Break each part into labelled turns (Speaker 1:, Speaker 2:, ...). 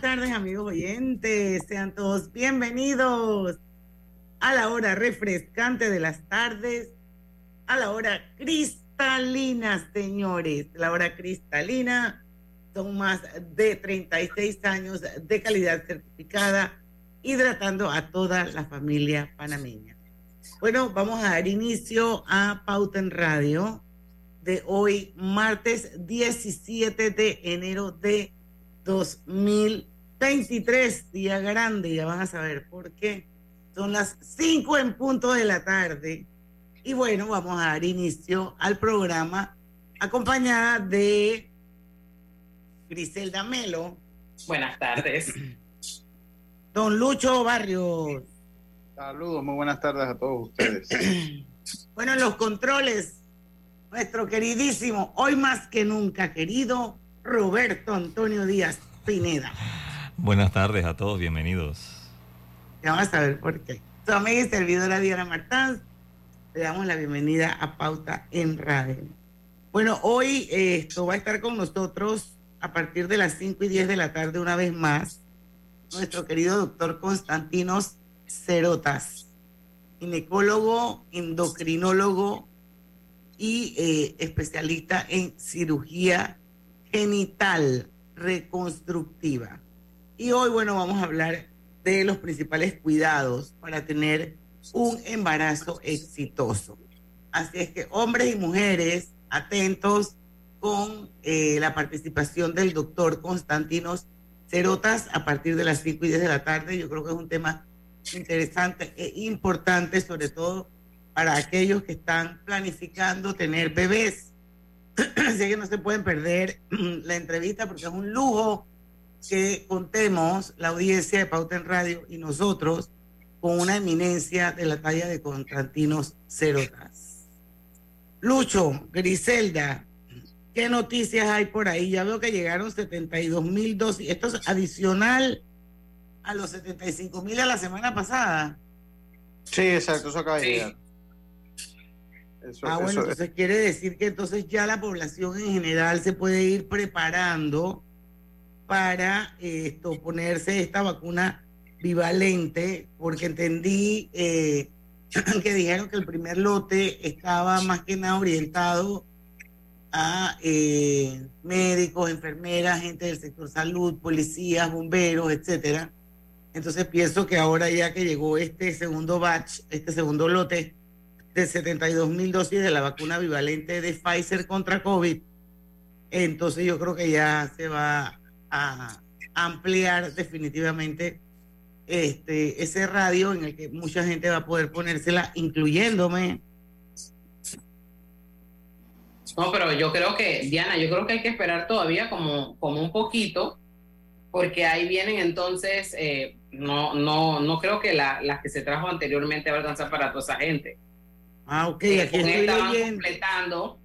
Speaker 1: Tardes, amigos oyentes. Sean todos bienvenidos a la hora refrescante de las tardes, a la hora cristalina, señores. La hora cristalina son más de 36 años de calidad certificada, hidratando a toda la familia panameña. Bueno, vamos a dar inicio a Pauta en Radio de hoy, martes 17 de enero de 2023, día grande, ya van a saber por qué. Son las 5 en punto de la tarde. Y bueno, vamos a dar inicio al programa acompañada de Griselda Melo.
Speaker 2: Buenas tardes.
Speaker 1: Don Lucho Barrios.
Speaker 3: Saludos, muy buenas tardes a todos ustedes.
Speaker 1: bueno, los controles, nuestro queridísimo, hoy más que nunca querido, Roberto Antonio Díaz Pineda.
Speaker 4: Buenas tardes a todos, bienvenidos.
Speaker 1: Ya vamos a ver por qué. Su amiga y servidora Diana Martán, le damos la bienvenida a Pauta en Radio. Bueno, hoy esto va a estar con nosotros a partir de las 5 y 10 de la tarde una vez más, nuestro querido doctor Constantinos Cerotas, ginecólogo, endocrinólogo y eh, especialista en cirugía genital reconstructiva. Y hoy, bueno, vamos a hablar de los principales cuidados para tener un embarazo exitoso. Así es que hombres y mujeres, atentos con eh, la participación del doctor Constantinos Cerotas a partir de las 5 y 10 de la tarde. Yo creo que es un tema interesante e importante, sobre todo para aquellos que están planificando tener bebés Así que no se pueden perder la entrevista porque es un lujo que contemos la audiencia de Pauta en Radio y nosotros con una eminencia de la talla de Constantinos Cerotas. Lucho, Griselda, ¿qué noticias hay por ahí? Ya veo que llegaron 72 mil dosis. Esto es adicional a los 75 mil de la semana pasada.
Speaker 3: Sí, exacto, eso acaba de llegar
Speaker 1: ah, bueno, entonces quiere decir que entonces ya la población en general se puede ir preparando para esto, ponerse esta vacuna bivalente, porque entendí eh, que dijeron que el primer lote estaba más que nada orientado a eh, médicos, enfermeras, gente del sector salud, policías, bomberos, etcétera. Entonces pienso que ahora ya que llegó este segundo batch, este segundo lote, de 72 mil dosis de la vacuna bivalente de Pfizer contra COVID, entonces yo creo que ya se va a ampliar definitivamente este ese radio en el que mucha gente va a poder ponérsela, incluyéndome.
Speaker 2: No, pero yo creo que, Diana, yo creo que hay que esperar todavía como, como un poquito, porque ahí vienen entonces, eh, no, no, no creo que la, las que se trajo anteriormente va a alcanzar para toda esa gente.
Speaker 1: Ah, ok, aquí estoy leyendo.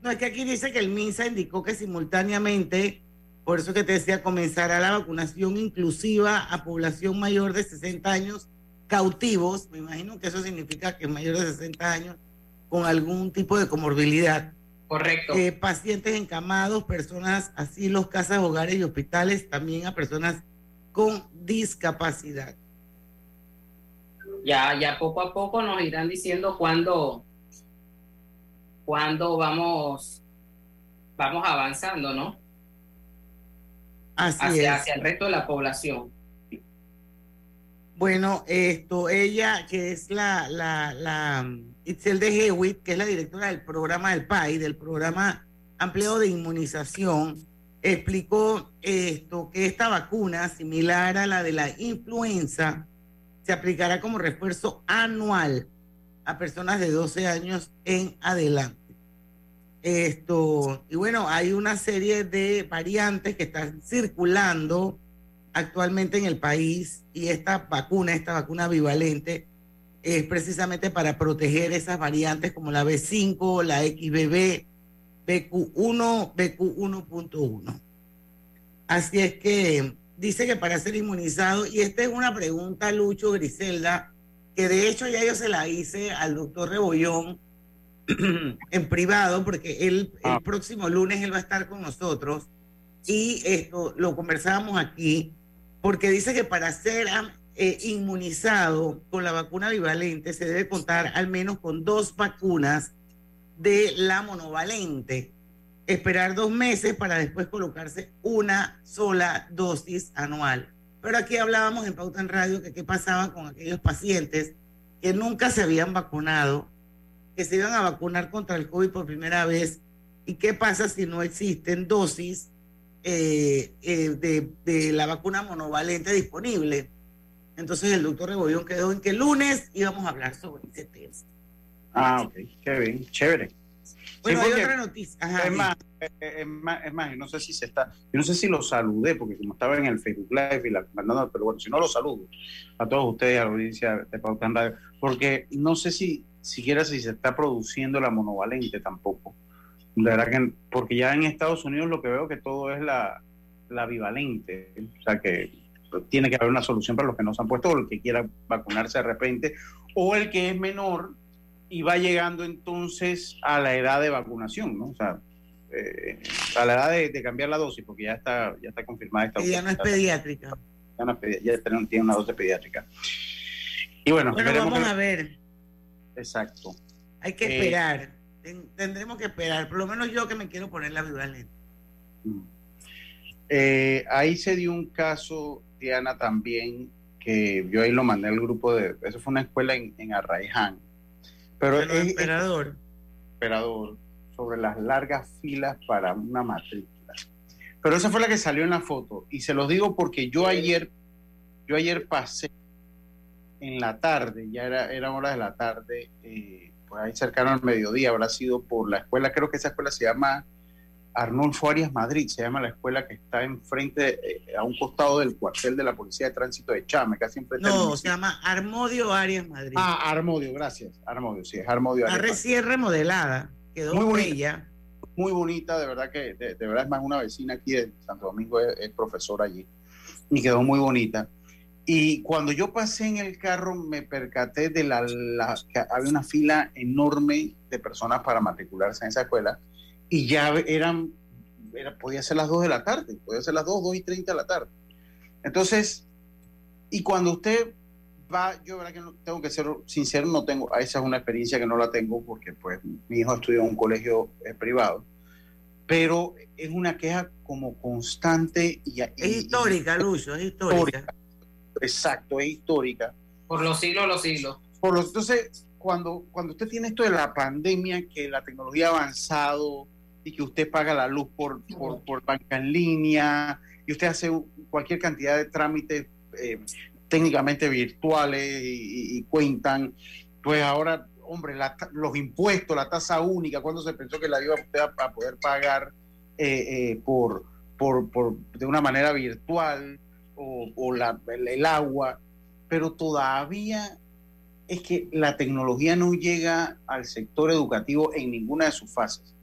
Speaker 1: No, es que aquí dice que el MINSA indicó que simultáneamente, por eso que te decía, comenzará la vacunación inclusiva a población mayor de 60 años cautivos. Me imagino que eso significa que mayor de 60 años con algún tipo de comorbilidad.
Speaker 2: Correcto.
Speaker 1: Eh, pacientes encamados, personas, asilos, casas, hogares y hospitales, también a personas con discapacidad
Speaker 2: ya, ya poco a poco nos irán diciendo cuándo, cuándo vamos, vamos avanzando, ¿no? Hacia, hacia el resto de la población.
Speaker 1: Bueno, esto, ella, que es la, la, la Itzel de Hewitt, que es la directora del programa del PAI, del programa ampliado de inmunización, explicó esto, que esta vacuna, similar a la de la influenza, se aplicará como refuerzo anual a personas de 12 años en adelante. Esto, y bueno, hay una serie de variantes que están circulando actualmente en el país y esta vacuna, esta vacuna bivalente, es precisamente para proteger esas variantes como la B5, la XBB, BQ1, BQ1.1. Así es que dice que para ser inmunizado, y esta es una pregunta, Lucho Griselda, que de hecho ya yo se la hice al doctor Rebollón en privado, porque él, el ah. próximo lunes él va a estar con nosotros y esto lo conversábamos aquí, porque dice que para ser eh, inmunizado con la vacuna bivalente se debe contar al menos con dos vacunas de la monovalente, esperar dos meses para después colocarse una sola dosis anual. Pero aquí hablábamos en Pauta en Radio que qué pasaba con aquellos pacientes que nunca se habían vacunado que se iban a vacunar contra el COVID por primera vez y qué pasa si no existen dosis eh, eh, de, la vacuna monovalente disponible. Entonces el doctor Rebollón quedó en que el lunes íbamos a hablar sobre ese tema.
Speaker 3: Ah, ok, qué bien, chévere.
Speaker 1: Bueno, hay otra noticia.
Speaker 3: es, más, es, más, es más, no sé si se está, yo no sé si lo saludé, porque como estaba en el Facebook Live y la mandando, pero bueno, si no lo saludo a todos ustedes, a la audiencia de Pauta Radio, porque no sé si siquiera si se está produciendo la monovalente tampoco. De verdad que, porque ya en Estados Unidos lo que veo que todo es la, la bivalente, o sea que tiene que haber una solución para los que no se han puesto o el que quiera vacunarse de repente, o el que es menor y va llegando entonces a la edad de vacunación, ¿no? O sea, eh, a la edad de, cambiar la dosis, porque ya está, ya está confirmada esta.
Speaker 1: Y ya no es pediátrica.
Speaker 3: Ya, no ya tiene una dosis pediátrica. Y bueno,
Speaker 1: bueno vamos a ver.
Speaker 3: Exacto.
Speaker 1: Hay que eh, esperar. Tendremos que esperar. Por lo menos yo que me quiero poner la.
Speaker 3: Mm. Eh, ahí se dio un caso, Diana, también, que yo ahí lo mandé al grupo de. Eso fue una escuela en, en Arraiján. Pero
Speaker 1: es, esperador.
Speaker 3: Esperador. Sobre las largas filas para una matrícula. Pero esa fue la que salió en la foto. Y se los digo porque yo ayer, yo ayer pasé en la tarde, ya era, era hora de la tarde, eh, pues ahí cercano al mediodía, habrá sido por la escuela, creo que esa escuela se llama Arnulfo Arias Madrid, se llama la escuela que está enfrente, eh, a un costado del cuartel de la Policía de Tránsito de Chame, casi enfrente.
Speaker 1: No, se llama Armodio Arias Madrid.
Speaker 3: Ah, Armodio, gracias. Armodio, sí, es Armodio
Speaker 1: Arias. La recién remodelada, quedó muy bonita.
Speaker 3: Muy bonita, de verdad que, de, verdad es más una vecina aquí de Santo Domingo, es, es profesora allí, y quedó muy bonita. Y cuando yo pasé en el carro me percaté de la, que había una fila enorme de personas para matricularse en esa escuela. Y ya eran, era, podía ser las 2 de la tarde, podía ser las 2, 2 y 30 de la tarde. Entonces, y cuando usted va, yo verdad que no, tengo que ser sincero, no tengo, esa es una experiencia que no la tengo porque pues mi hijo estudió en un colegio eh, privado, pero es una queja como constante y...
Speaker 1: Es histórica, Lucio, es histórica
Speaker 3: exacto, es histórica.
Speaker 2: Por los siglos, los siglos.
Speaker 3: Por los, entonces, cuando, cuando usted tiene esto de la pandemia, que la tecnología ha avanzado y que usted paga la luz por, por, banca en línea y usted hace cualquier cantidad de trámites eh, técnicamente virtuales y, cuentan, pues ahora, hombre, los impuestos, la tasa única, cuando se pensó que la iba a, poder pagar eh, eh, por, por, por, de una manera virtual, o, la, el, agua, pero todavía es que la tecnología no llega al sector educativo en ninguna de sus fases.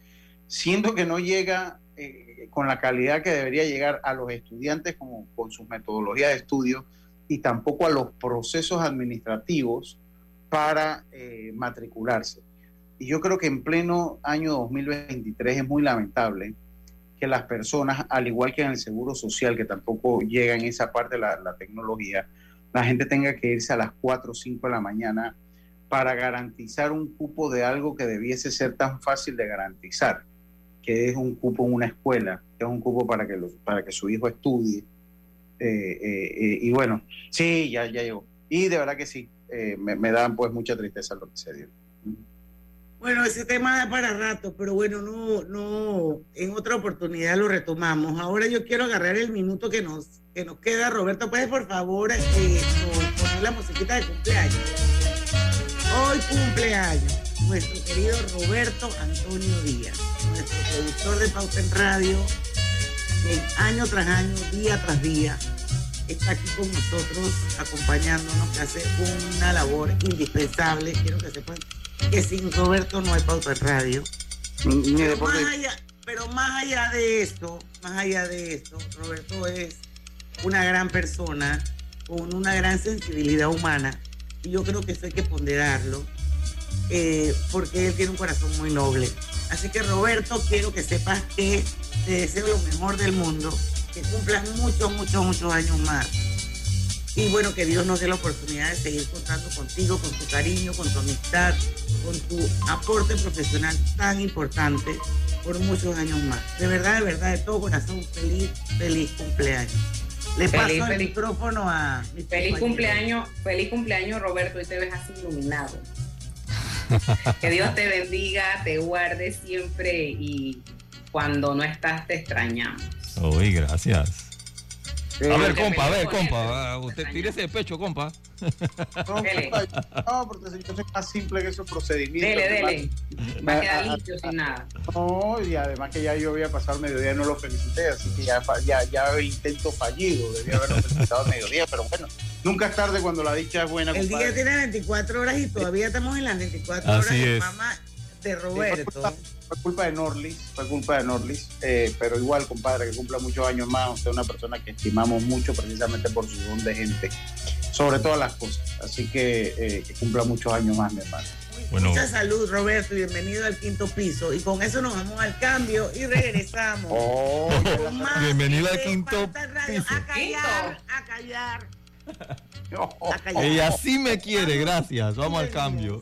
Speaker 3: Siendo que no llega eh, con la calidad que debería llegar a los estudiantes como con sus metodologías de estudio y tampoco a los procesos administrativos para eh, matricularse. Y yo creo que en pleno año 2023 es muy lamentable que las personas, al igual que en el seguro social, que tampoco llega en esa parte la, tecnología, la gente tenga que irse a las 4 o 5 de la mañana para garantizar un cupo de algo que debiese ser tan fácil de garantizar, que es un cupo en una escuela, que es un cupo para que, para que su hijo estudie. Eh, eh, eh, y bueno, sí, ya, ya llegó. Y de verdad que sí, me, me dan pues mucha tristeza lo que se dio.
Speaker 1: Bueno, ese tema da para rato, pero bueno, no, no, en otra oportunidad lo retomamos. Ahora yo quiero agarrar el minuto que nos, que nos queda. Roberto, ¿puedes por favor eh, poner la musiquita de cumpleaños? Hoy cumpleaños nuestro querido Roberto Antonio Díaz, nuestro productor de Pauta en Radio, que año tras año, día tras día, está aquí con nosotros acompañándonos, que hace una labor indispensable. Quiero que sepan que sin Roberto no hay Pauta en Radio. Pero más, allá, pero más allá de esto, más allá de esto, Roberto es una gran persona con una gran sensibilidad humana y yo creo que eso hay que ponderarlo eh, porque él tiene un corazón muy noble. Así que Roberto, quiero que sepas que te deseo lo mejor del mundo, que cumplan muchos, muchos, muchos años más. Y bueno, que Dios nos dé la oportunidad de seguir contando contigo, con tu cariño, con tu amistad, con tu aporte profesional tan importante por muchos años más. De verdad, de verdad, de todo corazón, feliz, feliz cumpleaños. Le paso el micrófono a
Speaker 2: Feliz cumpleaños, feliz cumpleaños, Roberto, y te ves así iluminado. que Dios te bendiga, te guarde siempre y cuando no estás te extrañamos.
Speaker 4: Uy, gracias. A ver, compa, a ver, compa. Usted tire ese pecho, compa.
Speaker 3: No, no, porque yo soy más simple que esos procedimientos.
Speaker 2: Dele, dele. Va a quedar limpio sin nada.
Speaker 3: No, y además que ya yo había pasado mediodía y no lo felicité, así que ya, ya, ya intento fallido. Debía haberlo felicitado mediodía, pero bueno, nunca es tarde cuando la dicha es buena.
Speaker 1: El día tiene 24 horas y todavía estamos en las 24 horas de mamá de Roberto.
Speaker 3: fue culpa de Norlis, fue culpa de Norlis, eh, pero igual, compadre, que cumpla muchos años más. Usted es una persona que estimamos mucho precisamente por su don de gente, sobre todas las cosas. Así que eh, que cumpla muchos años más, mi hermano.
Speaker 1: Bueno. Mucha salud, Roberto, y bienvenido al quinto piso. Y con eso nos vamos al cambio y regresamos.
Speaker 4: Oh, bienvenido al quinto piso.
Speaker 1: A callar, a callar.
Speaker 4: A callar. Y así me quiere, gracias. Vamos al cambio.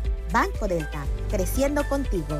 Speaker 5: Banco Delta, creciendo contigo.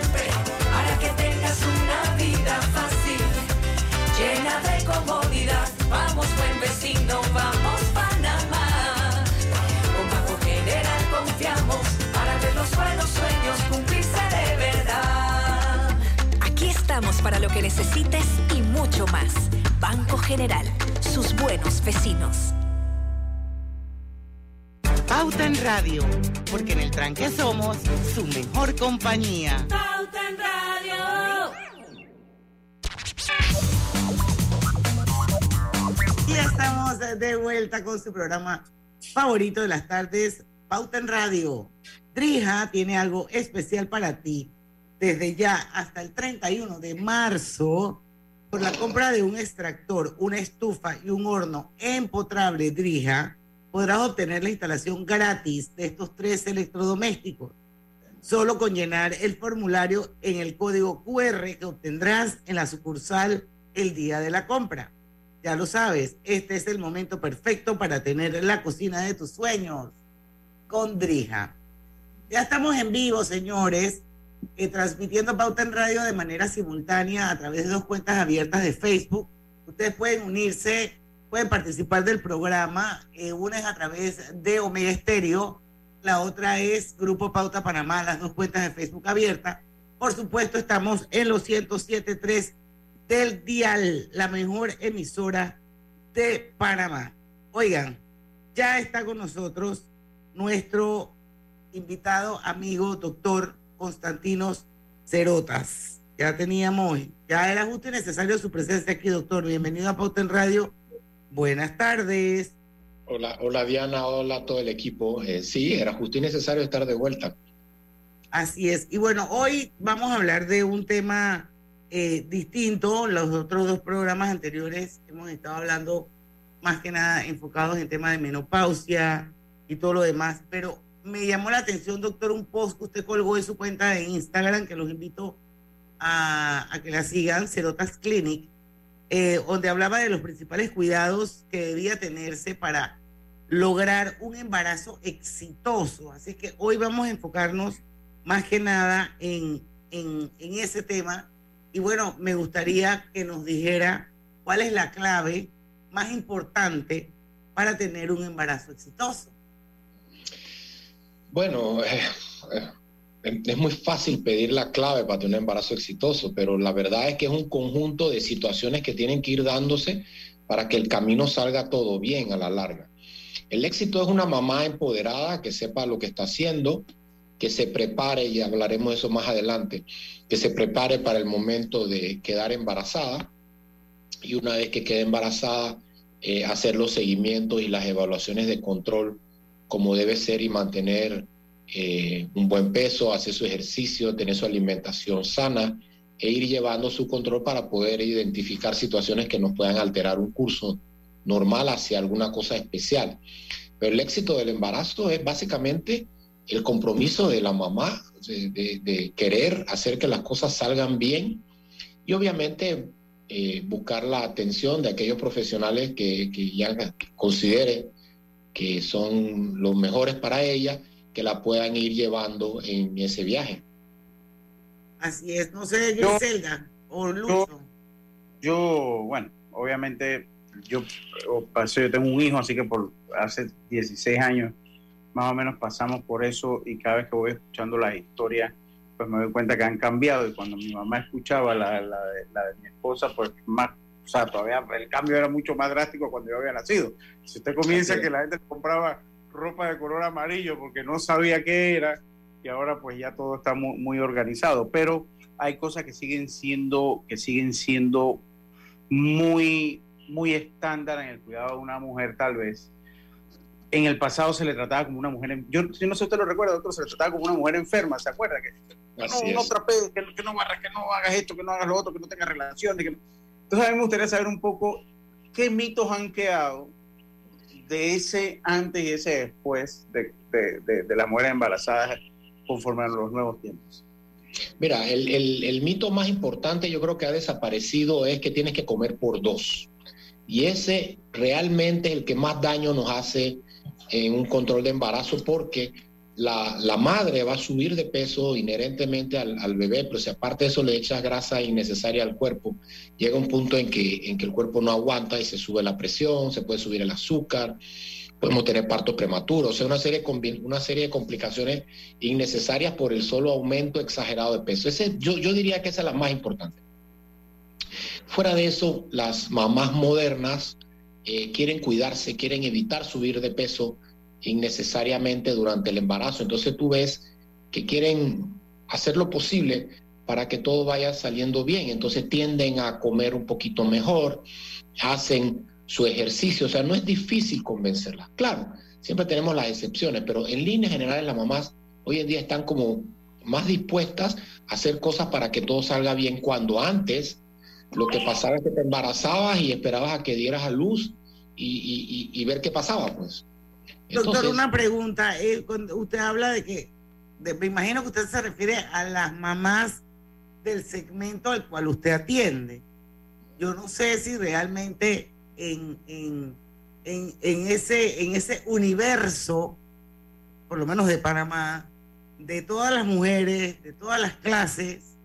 Speaker 6: estamos para lo que necesites y mucho más. Banco General, sus buenos vecinos.
Speaker 7: Pauta en Radio, porque en el tranque somos su mejor compañía.
Speaker 5: Pauta en Radio.
Speaker 1: Y estamos de vuelta con su programa favorito de las tardes, Pauta en Radio. Drija tiene algo especial para ti. Desde ya hasta el 31 de marzo, por la compra de un extractor, una estufa y un horno empotrable Drija, podrás obtener la instalación gratis de estos tres electrodomésticos, solo con llenar el formulario en el código QR que obtendrás en la sucursal el día de la compra. Ya lo sabes, este es el momento perfecto para tener la cocina de tus sueños con Drija. Ya estamos en vivo, señores, eh, transmitiendo Pauta en Radio de manera simultánea a través de dos cuentas abiertas de Facebook. Ustedes pueden unirse, pueden participar del programa. Eh, una es a través de Omega Estéreo, la otra es Grupo Pauta Panamá, las dos cuentas de Facebook abiertas. Por supuesto, estamos en los 107.3 del Dial, la mejor emisora de Panamá. Oigan, ya está con nosotros nuestro invitado, amigo, doctor Constantinos Cerotas. Ya teníamos, ya era justo y necesario su presencia aquí, doctor. Bienvenido a Pauta en Radio. Buenas tardes.
Speaker 8: Hola, hola Diana, hola a todo el equipo. Eh, sí, era justo y necesario estar de vuelta.
Speaker 1: Así es. Y bueno, hoy vamos a hablar de un tema eh, distinto. Los otros dos programas anteriores hemos estado hablando más que nada enfocados en temas de menopausia y todo lo demás, pero me llamó la atención, doctor, un post que usted colgó en su cuenta de Instagram, que los invito a, que la sigan, Cerotas Clinic, eh, donde hablaba de los principales cuidados que debía tenerse para lograr un embarazo exitoso. Así que hoy vamos a enfocarnos más que nada en, en, en ese tema y bueno, me gustaría que nos dijera cuál es la clave más importante para tener un embarazo exitoso.
Speaker 8: Bueno, eh, eh, es muy fácil pedir la clave para tener un embarazo exitoso, pero la verdad es que es un conjunto de situaciones que tienen que ir dándose para que el camino salga todo bien a la larga. El éxito es una mamá empoderada que sepa lo que está haciendo, que se prepare, y hablaremos de eso más adelante, que se prepare para el momento de quedar embarazada y una vez que quede embarazada, eh, hacer los seguimientos y las evaluaciones de control como debe ser y mantener eh, un buen peso, hacer su ejercicio, tener su alimentación sana e ir llevando su control para poder identificar situaciones que nos puedan alterar un curso normal hacia alguna cosa especial. Pero el éxito del embarazo es básicamente el compromiso de la mamá de, querer hacer que las cosas salgan bien y obviamente eh, buscar la atención de aquellos profesionales que, ya considere que son los mejores para ella, que la puedan ir llevando en ese viaje.
Speaker 1: Así es, no sé, yo, o Lucho.
Speaker 3: Yo, bueno, obviamente yo, yo tengo un hijo, así que por hace 16 años más o menos pasamos por eso y cada vez que voy escuchando las historias, pues me doy cuenta que han cambiado y cuando mi mamá escuchaba la, la, de, mi esposa, pues más, o sea, todavía el cambio era mucho más drástico cuando yo había nacido. Si usted comienza que la gente compraba ropa de color amarillo porque no sabía qué era y ahora pues ya todo está muy, muy organizado, pero hay cosas que siguen siendo, que siguen siendo muy, muy estándar en el cuidado de una mujer tal vez en el pasado se le trataba como una mujer, yo, no sé si usted lo recuerda, otro se le trataba como una mujer enferma, ¿se acuerda? Que no, no trapees, que, que, no barras, que no hagas esto, que no hagas lo otro, que no tengas relaciones. Que... Entonces a mí me gustaría saber un poco qué mitos han quedado de ese antes y ese después de, de, de, las mujeres embarazadas conforme a los nuevos tiempos.
Speaker 8: Mira, el, el, el mito más importante yo creo que ha desaparecido es que tienes que comer por dos. Y ese realmente es el que más daño nos hace en un control de embarazo porque la, la, madre va a subir de peso inherentemente al, al, bebé, pero si aparte de eso le echas grasa innecesaria al cuerpo, llega un punto en que, en que el cuerpo no aguanta y se sube la presión, se puede subir el azúcar, podemos tener parto prematuro, o sea, una serie, una serie de complicaciones innecesarias por el solo aumento exagerado de peso. Ese, yo, yo diría que esa es la más importante. Fuera de eso, las mamás modernas eh, quieren cuidarse, quieren evitar subir de peso innecesariamente durante el embarazo. Entonces tú ves que quieren hacer lo posible para que todo vaya saliendo bien. Entonces tienden a comer un poquito mejor, hacen su ejercicio. O sea, no es difícil convencerlas. Claro, siempre tenemos las excepciones, pero en líneas generales las mamás hoy en día están como más dispuestas a hacer cosas para que todo salga bien cuando antes lo que pasaba es que te embarazabas y esperabas a que dieras a luz y, ver qué pasaba, pues.
Speaker 1: Doctor, una pregunta. Eh, cuando usted habla de que, me imagino que usted se refiere a las mamás del segmento al cual usted atiende. Yo no sé si realmente en, en, en, en ese, en ese universo, por lo menos de Panamá, de todas las mujeres, de todas las clases,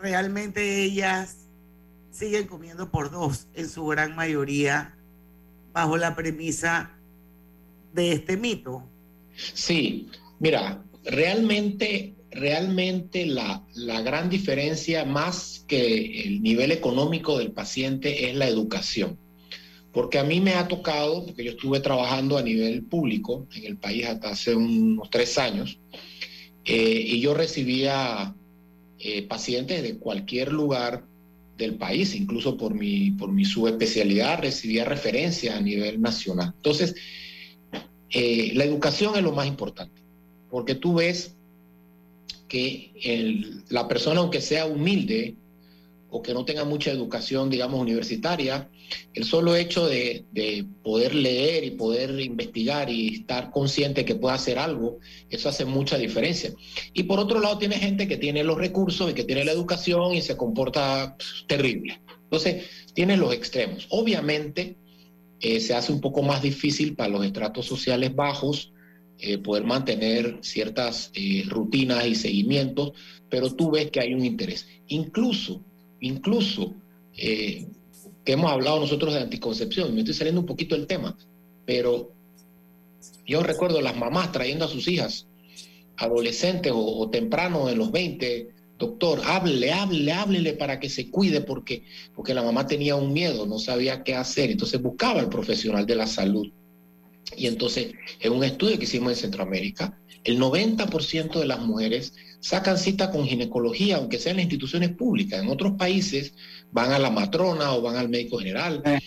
Speaker 1: realmente ellas siguen comiendo por dos en su gran mayoría bajo la premisa de este mito.
Speaker 8: Sí, mira, realmente, realmente la, la gran diferencia más que el nivel económico del paciente es la educación. Porque a mí me ha tocado, porque yo estuve trabajando a nivel público en el país hasta hace unos tres años, eh, y yo recibía eh, pacientes de cualquier lugar del país, incluso por mi, por mi subespecialidad recibía referencia a nivel nacional. Entonces, eh, la educación es lo más importante, porque tú ves que la persona, aunque sea humilde, o que no tenga mucha educación, digamos, universitaria, el solo hecho de, poder leer y poder investigar y estar consciente que puede hacer algo, eso hace mucha diferencia. Y por otro lado, tiene gente que tiene los recursos y que tiene la educación y se comporta terrible. Entonces, tiene los extremos. Obviamente, eh, se hace un poco más difícil para los estratos sociales bajos eh, poder mantener ciertas eh, rutinas y seguimientos, pero tú ves que hay un interés. Incluso incluso que hemos hablado nosotros de anticoncepción, me estoy saliendo un poquito del tema, pero yo recuerdo las mamás trayendo a sus hijas, adolescentes o, temprano en los 20, doctor, hable, hable, háblele para que se cuide porque, porque la mamá tenía un miedo, no sabía qué hacer, entonces buscaba al profesional de la salud. Y entonces, en un estudio que hicimos en Centroamérica, el 90% de las mujeres sacan cita con ginecología, aunque sea en las instituciones públicas. En otros países van a la matrona o van al médico general. Eh.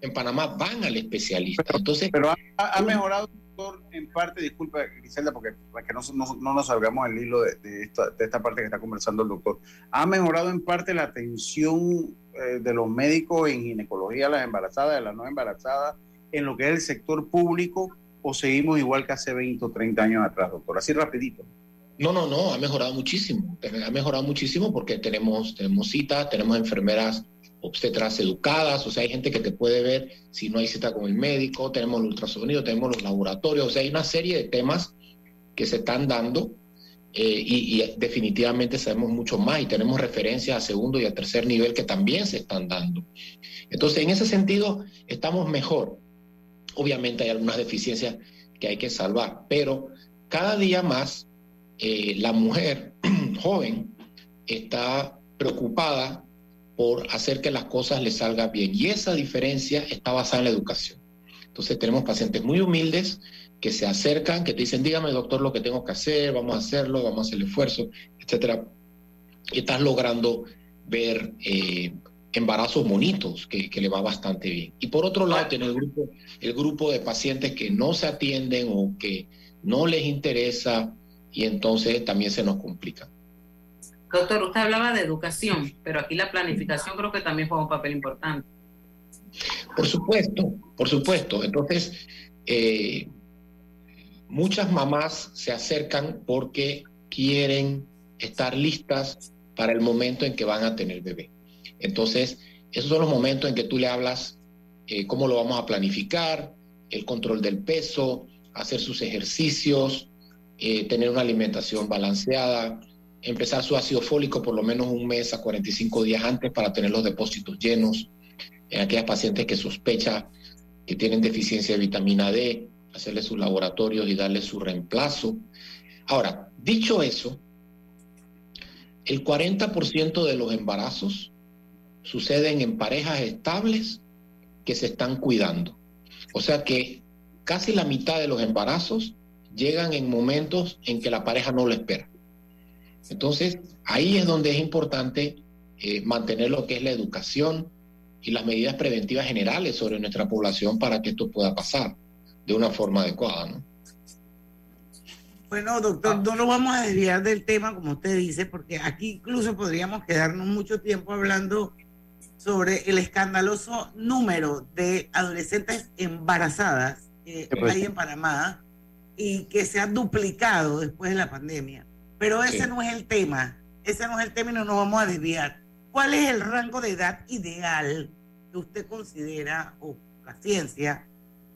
Speaker 8: En Panamá van al especialista. Entonces,
Speaker 3: pero ha, mejorado, doctor, en parte, disculpa, Griselda, porque para que no, no, nos salgamos el hilo de, esta, de, esta, parte que está conversando el doctor. ¿Ha mejorado en parte la atención eh, de los médicos en ginecología las embarazadas, a las no embarazadas, en lo que es el sector público, o seguimos igual que hace 20 o 30 años atrás, doctor? Así rapidito.
Speaker 8: No, no, no, ha mejorado muchísimo. Ha mejorado muchísimo porque tenemos, tenemos citas, tenemos enfermeras obstetras educadas, o sea, hay gente que te puede ver si no hay cita con el médico, tenemos el ultrasonido, tenemos los laboratorios, o sea, hay una serie de temas que se están dando eh, y, definitivamente sabemos mucho más y tenemos referencias a segundo y a tercer nivel que también se están dando. Entonces, en ese sentido, estamos mejor. Obviamente hay algunas deficiencias que hay que salvar, pero cada día más eh, la mujer joven está preocupada por hacer que las cosas le salgan bien. Y esa diferencia está basada en la educación. Entonces tenemos pacientes muy humildes que se acercan, que te dicen, dígame doctor lo que tengo que hacer, vamos a hacerlo, vamos a hacer el esfuerzo, etcétera. Y estás logrando ver eh, embarazos bonitos, que, le va bastante bien. Y por otro lado, tiene el grupo, el grupo de pacientes que no se atienden o que no les interesa y entonces también se nos complica.
Speaker 2: Doctor, usted hablaba de educación, pero aquí la planificación creo que también juega un papel importante.
Speaker 8: Por supuesto, por supuesto. Entonces, eh, muchas mamás se acercan porque quieren estar listas para el momento en que van a tener bebé. Entonces, esos son los momentos en que tú le hablas eh, cómo lo vamos a planificar, el control del peso, hacer sus ejercicios, eh, tener una alimentación balanceada, empezar su ácido fólico por lo menos un mes a 45 días antes para tener los depósitos llenos. En aquellas pacientes que sospecha que tienen deficiencia de vitamina D, hacerle sus laboratorios y darle su reemplazo. Ahora, dicho eso, el 40% de los embarazos suceden en parejas estables que se están cuidando. O sea que casi la mitad de los embarazos llegan en momentos en que la pareja no lo espera. Entonces, ahí es donde es importante eh, mantener lo que es la educación y las medidas preventivas generales sobre nuestra población para que esto pueda pasar de una forma adecuada. ¿no?
Speaker 1: Bueno, doctor, no nos vamos a desviar del tema, como usted dice, porque aquí incluso podríamos quedarnos mucho tiempo hablando sobre el escandaloso número de adolescentes embarazadas que hay en Panamá y que se ha duplicado después de la pandemia. Pero ese no es el tema, ese no es el tema y no nos vamos a desviar. ¿Cuál es el rango de edad ideal que usted considera, o la ciencia,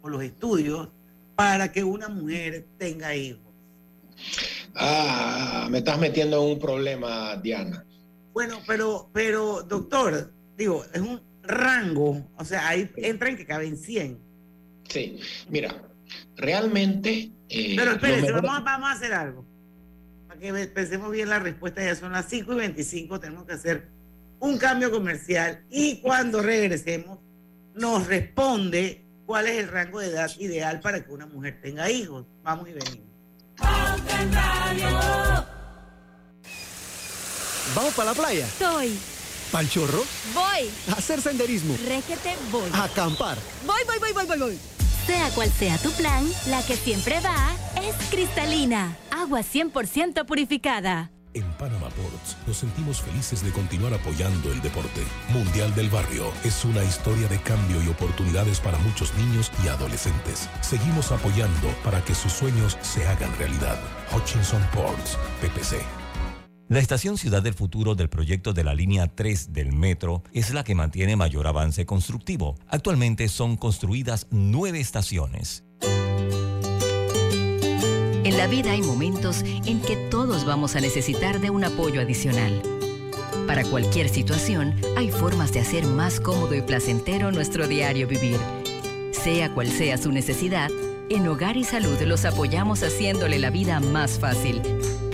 Speaker 1: o los estudios, para que una mujer tenga hijos?
Speaker 8: Ah, me estás metiendo en un problema, Diana.
Speaker 1: Bueno, pero, pero, doctor, digo, es un rango, o sea, ahí entran que caben 100.
Speaker 8: Sí, mira, realmente...
Speaker 1: Eh, pero espérense, vamos, vamos a hacer algo. Para que pensemos bien la respuesta, ya son las 5 y 25, tenemos que hacer un cambio comercial y cuando regresemos nos responde cuál es el rango de edad ideal para que una mujer tenga hijos. Vamos y venimos.
Speaker 9: ¿Vamos para la playa?
Speaker 10: Estoy.
Speaker 9: ¿Pal chorro?
Speaker 10: Voy.
Speaker 9: A hacer senderismo.
Speaker 10: Réquete, voy.
Speaker 9: A acampar.
Speaker 10: Voy, voy, voy, voy, voy, voy.
Speaker 11: Sea cual sea tu plan, la que siempre va es cristalina. Agua 100% purificada.
Speaker 12: En Panama Ports nos sentimos felices de continuar apoyando el deporte. Mundial del Barrio es una historia de cambio y oportunidades para muchos niños y adolescentes. Seguimos apoyando para que sus sueños se hagan realidad. Hutchinson Ports, PPC.
Speaker 13: La estación Ciudad del Futuro del proyecto de la línea 3 del metro es la que mantiene mayor avance constructivo. Actualmente son construidas nueve estaciones.
Speaker 6: En la vida hay momentos en que todos vamos a necesitar de un apoyo adicional. Para cualquier situación, hay formas de hacer más cómodo y placentero nuestro diario vivir. Sea cual sea su necesidad, en Hogar y Salud los apoyamos haciéndole la vida más fácil,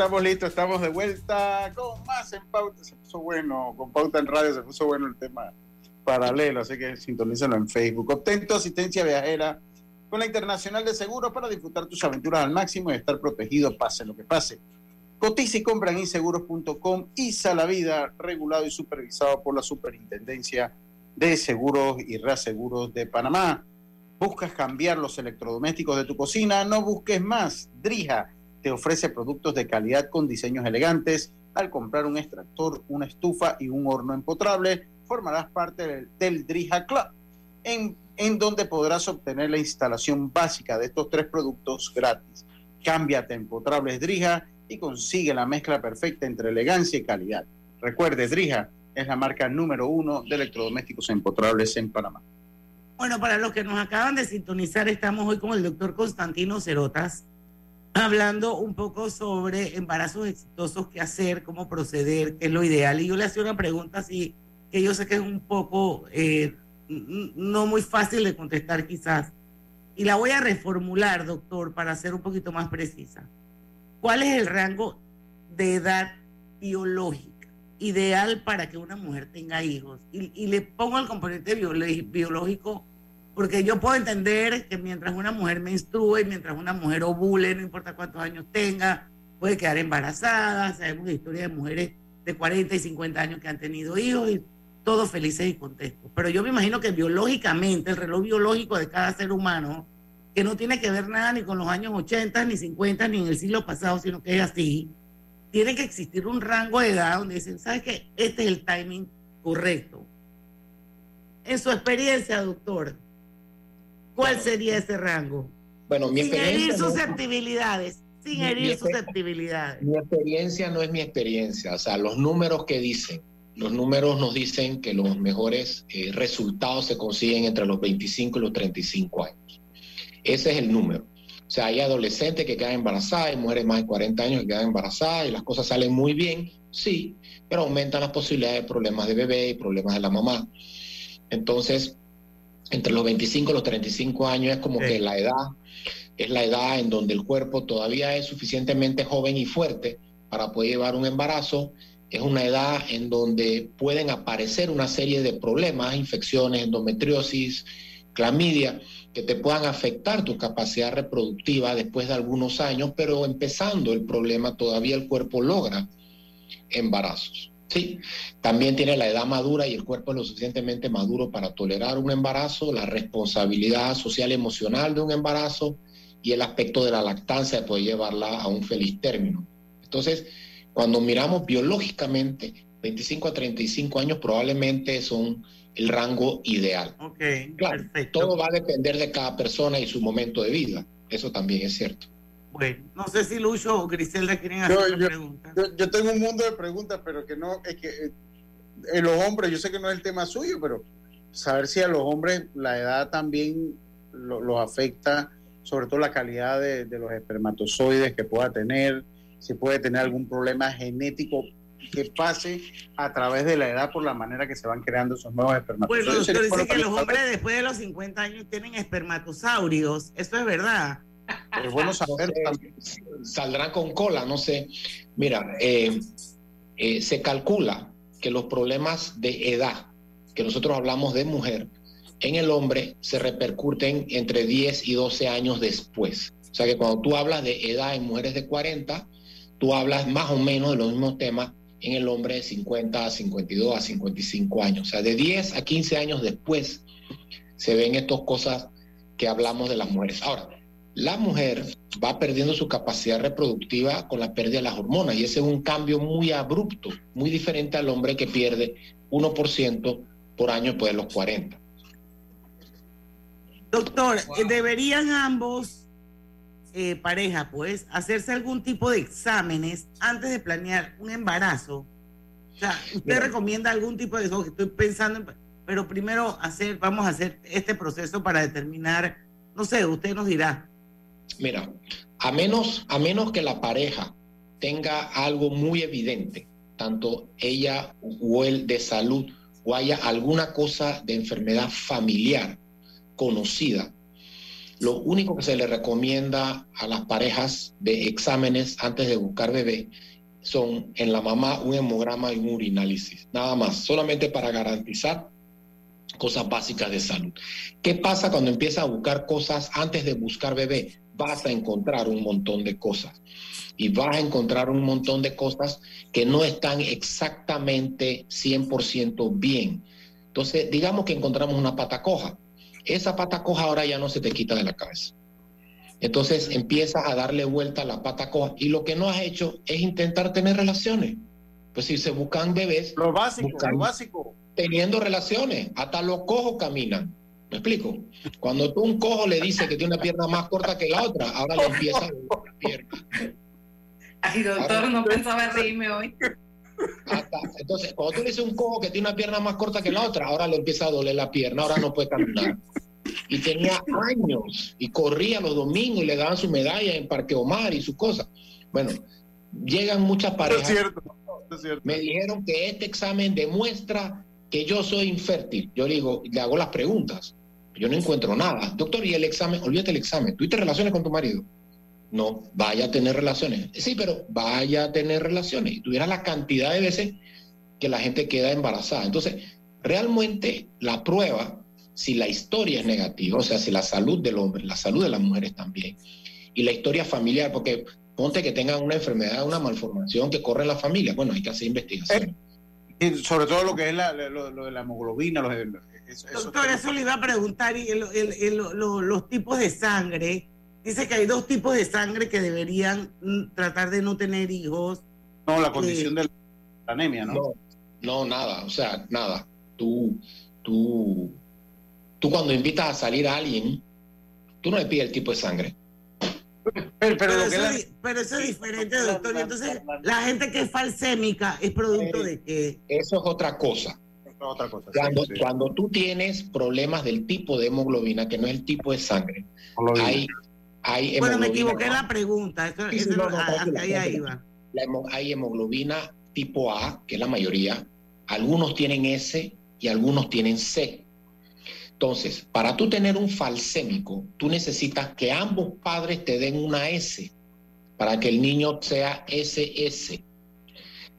Speaker 3: Estamos listos, estamos de vuelta con más en pauta. Se puso bueno, con pauta en radio se puso bueno el tema paralelo, así que sintonícenlo en Facebook. Obtén tu asistencia viajera con la Internacional de Seguros para disfrutar tus aventuras al máximo y estar protegido pase lo que pase. Cotiza y compra en inseguros.com y la vida, regulado y supervisado por la Superintendencia de Seguros y Reaseguros de Panamá. ¿Buscas cambiar los electrodomésticos de tu cocina? No busques más. Drija te ofrece productos de calidad con diseños elegantes. Al comprar un extractor, una estufa y un horno empotrable, formarás parte del, del Drija Club, en, en donde podrás obtener la instalación básica de estos tres productos gratis. Cámbiate a empotrables Drija y consigue la mezcla perfecta entre elegancia y calidad. Recuerde, Drija es la marca número uno de electrodomésticos empotrables en Panamá.
Speaker 1: Bueno, para los que nos acaban de sintonizar, estamos hoy con el doctor Constantino Cerotas, hablando un poco sobre embarazos exitosos, qué hacer, cómo proceder, qué es lo ideal. Y yo le hacía una pregunta así, que yo sé que es un poco eh, no muy fácil de contestar quizás. Y la voy a reformular, doctor, para ser un poquito más precisa. ¿Cuál es el rango de edad biológica ideal para que una mujer tenga hijos? Y, y le pongo el componente biológico porque yo puedo entender que mientras una mujer menstrue, mientras una mujer ovule, no importa cuántos años tenga, puede quedar embarazada. Sabemos historias de mujeres de 40 y 50 años que han tenido hijos y todos felices y contentos. Pero yo me imagino que biológicamente, el reloj biológico de cada ser humano, que no tiene que ver nada ni con los años 80, ni 50, ni en el siglo pasado, sino que es así, tiene que existir un rango de edad donde dicen, ¿sabes qué? Este es el timing correcto. En su experiencia, doctor, ¿Cuál sería ese rango?
Speaker 8: Bueno, mi
Speaker 1: sin
Speaker 8: experiencia.
Speaker 1: susceptibilidades, sin herir
Speaker 8: mi-
Speaker 1: susceptibilidades.
Speaker 8: Mi experiencia no es mi experiencia, o sea, los números que dicen, los números nos dicen que los mejores eh, resultados se consiguen entre los 25 y los 35 años. Ese es el número. O sea, hay adolescentes que quedan embarazadas, hay mujeres más de 40 años que quedan embarazadas y las cosas salen muy bien, sí, pero aumentan las posibilidades de problemas de bebé y problemas de la mamá. Entonces, entre los 25 y los 35 años es como que la edad es la edad en donde el cuerpo todavía es suficientemente joven y fuerte para poder llevar un embarazo. Es una edad en donde pueden aparecer una serie de problemas, infecciones, endometriosis, clamidia, que te puedan afectar tu capacidad reproductiva después de algunos años, pero empezando el problema todavía el cuerpo logra embarazos. Sí, también tiene la edad madura y el cuerpo es lo suficientemente maduro para tolerar un embarazo, la responsabilidad social y emocional de un embarazo y el aspecto de la lactancia de poder llevarla a un feliz término. Entonces, cuando miramos biológicamente, 25 a 35 años probablemente son el rango ideal. claro, todo va a depender de cada persona y su momento de vida. Eso también es cierto.
Speaker 1: Bueno, no sé si Lucho o Griselda quieren hacer
Speaker 3: Yo, yo-
Speaker 1: pregunta.
Speaker 3: yo- yo tengo un mundo de preguntas, pero que no, es que eh, en los hombres, yo sé que no es el tema suyo, pero saber si a los hombres la edad también lo- los afecta, sobre todo la calidad de, de los espermatozoides que pueda tener, si puede tener algún problema genético que pase a través de la edad por la manera que se van creando esos nuevos espermatozoides.
Speaker 1: doctor,
Speaker 3: Sería
Speaker 1: dice que los hombres después de los 50 años tienen espermatosaurios. ¿Eso es verdad?
Speaker 3: Es bueno saber.
Speaker 8: Saldrán con cola, no sé. Mira, eh, eh, se calcula que los problemas de edad, que nosotros hablamos de mujer, en el hombre se repercuten entre 10 y 12 años después. O sea que cuando tú hablas de edad en mujeres de 40, tú hablas más o menos de los mismos temas en el hombre de 50 a 52 a 55 años. O sea, de 10 a 15 años después se ven estas cosas que hablamos de las mujeres. Ahora, la mujer va perdiendo su capacidad reproductiva con la pérdida de las hormonas y ese es un cambio muy abrupto, muy diferente al hombre que pierde 1% por año después de los 40.
Speaker 1: Doctor, eh, ¿deberían ambos eh, parejas, pues, hacerse algún tipo de exámenes antes de planear un embarazo? O sea, ¿usted
Speaker 8: Mira.
Speaker 1: recomienda algún tipo de eso? Estoy pensando, en- pero primero hacer, vamos a hacer este proceso para determinar, no sé, usted nos dirá.
Speaker 8: Mira, a menos, a menos que la pareja tenga algo muy evidente, tanto ella o él de salud, o haya alguna cosa de enfermedad familiar conocida, lo único que se le recomienda a las parejas de exámenes antes de buscar bebé son en la mamá un hemograma y un urinálisis, nada más, solamente para garantizar cosas básicas de salud. ¿Qué pasa cuando empiezas a buscar cosas antes de buscar bebé? Vas a encontrar un montón de cosas y vas a encontrar un montón de cosas que no están exactamente 100% bien. Entonces, digamos que encontramos una pata coja. Esa pata coja ahora ya no se te quita de la cabeza. Entonces empiezas a darle vuelta a la pata coja y lo que no has hecho es intentar tener relaciones. Pues si se buscan bebés,
Speaker 3: lo básico,
Speaker 8: buscan-
Speaker 3: lo básico.
Speaker 8: teniendo relaciones, hasta los cojos caminan. ¿Me explico? Cuando tú a un cojo le dices que tiene una pierna más corta que la otra, ahora le empieza a doler la pierna.
Speaker 2: Ay, doctor, no pensaba reírme hoy.
Speaker 8: Hasta- entonces, cuando tú le dices a un cojo que tiene una pierna más corta que la otra, ahora le empieza a doler la pierna, ahora no puede caminar. Y tenía años y corría los domingos y le daban su medalla en Parque Omar y sus cosas. Bueno, llegan muchas parejas. Me dijeron que este examen demuestra que yo soy infértil. Yo le digo, le hago las preguntas. Yo no encuentro nada. Doctor, ¿y el examen? Olvídate el examen. ¿Tuviste relaciones con tu marido? No, vaya a tener relaciones. Sí, pero vaya a tener relaciones. Y tuviera la cantidad de veces que la gente queda embarazada. Entonces, realmente la prueba, si la historia es negativa, o sea, si la salud del hombre, la salud de las mujeres también, y la historia familiar, porque ponte que tengan una enfermedad, una malformación que corre en la familia, bueno, hay que hacer investigación.
Speaker 3: Y sobre todo lo que es la- lo, lo de la hemoglobina, los, eso- eso-
Speaker 1: Doctor, eso le iba a preguntar, y el- el- el- lo- los tipos de sangre. Dice que hay dos tipos de sangre que deberían tratar de no tener hijos.
Speaker 3: no, la condición de la anemia, ¿no?
Speaker 8: No, no, nada, o sea, nada. Tú, tú, tú cuando invitas a salir a alguien, tú no le pides el tipo de sangre.
Speaker 1: Pero, eso, es diferente, doctor. Y entonces, la gente que es falsémica es producto de que...
Speaker 8: Eso es otra cosa.
Speaker 3: Otra cosa,
Speaker 8: cuando, cuando tú tienes problemas del tipo de hemoglobina, que no es el tipo de sangre, hay, hay
Speaker 1: Bueno, me equivoqué en la pregunta. Eso, eso no, ahí
Speaker 8: iba. hay hemoglobina tipo A, que es la mayoría. Algunos tienen S y algunos tienen C. Entonces, para tú tener un falsémico, tú necesitas que ambos padres te den una S para que el niño sea SS.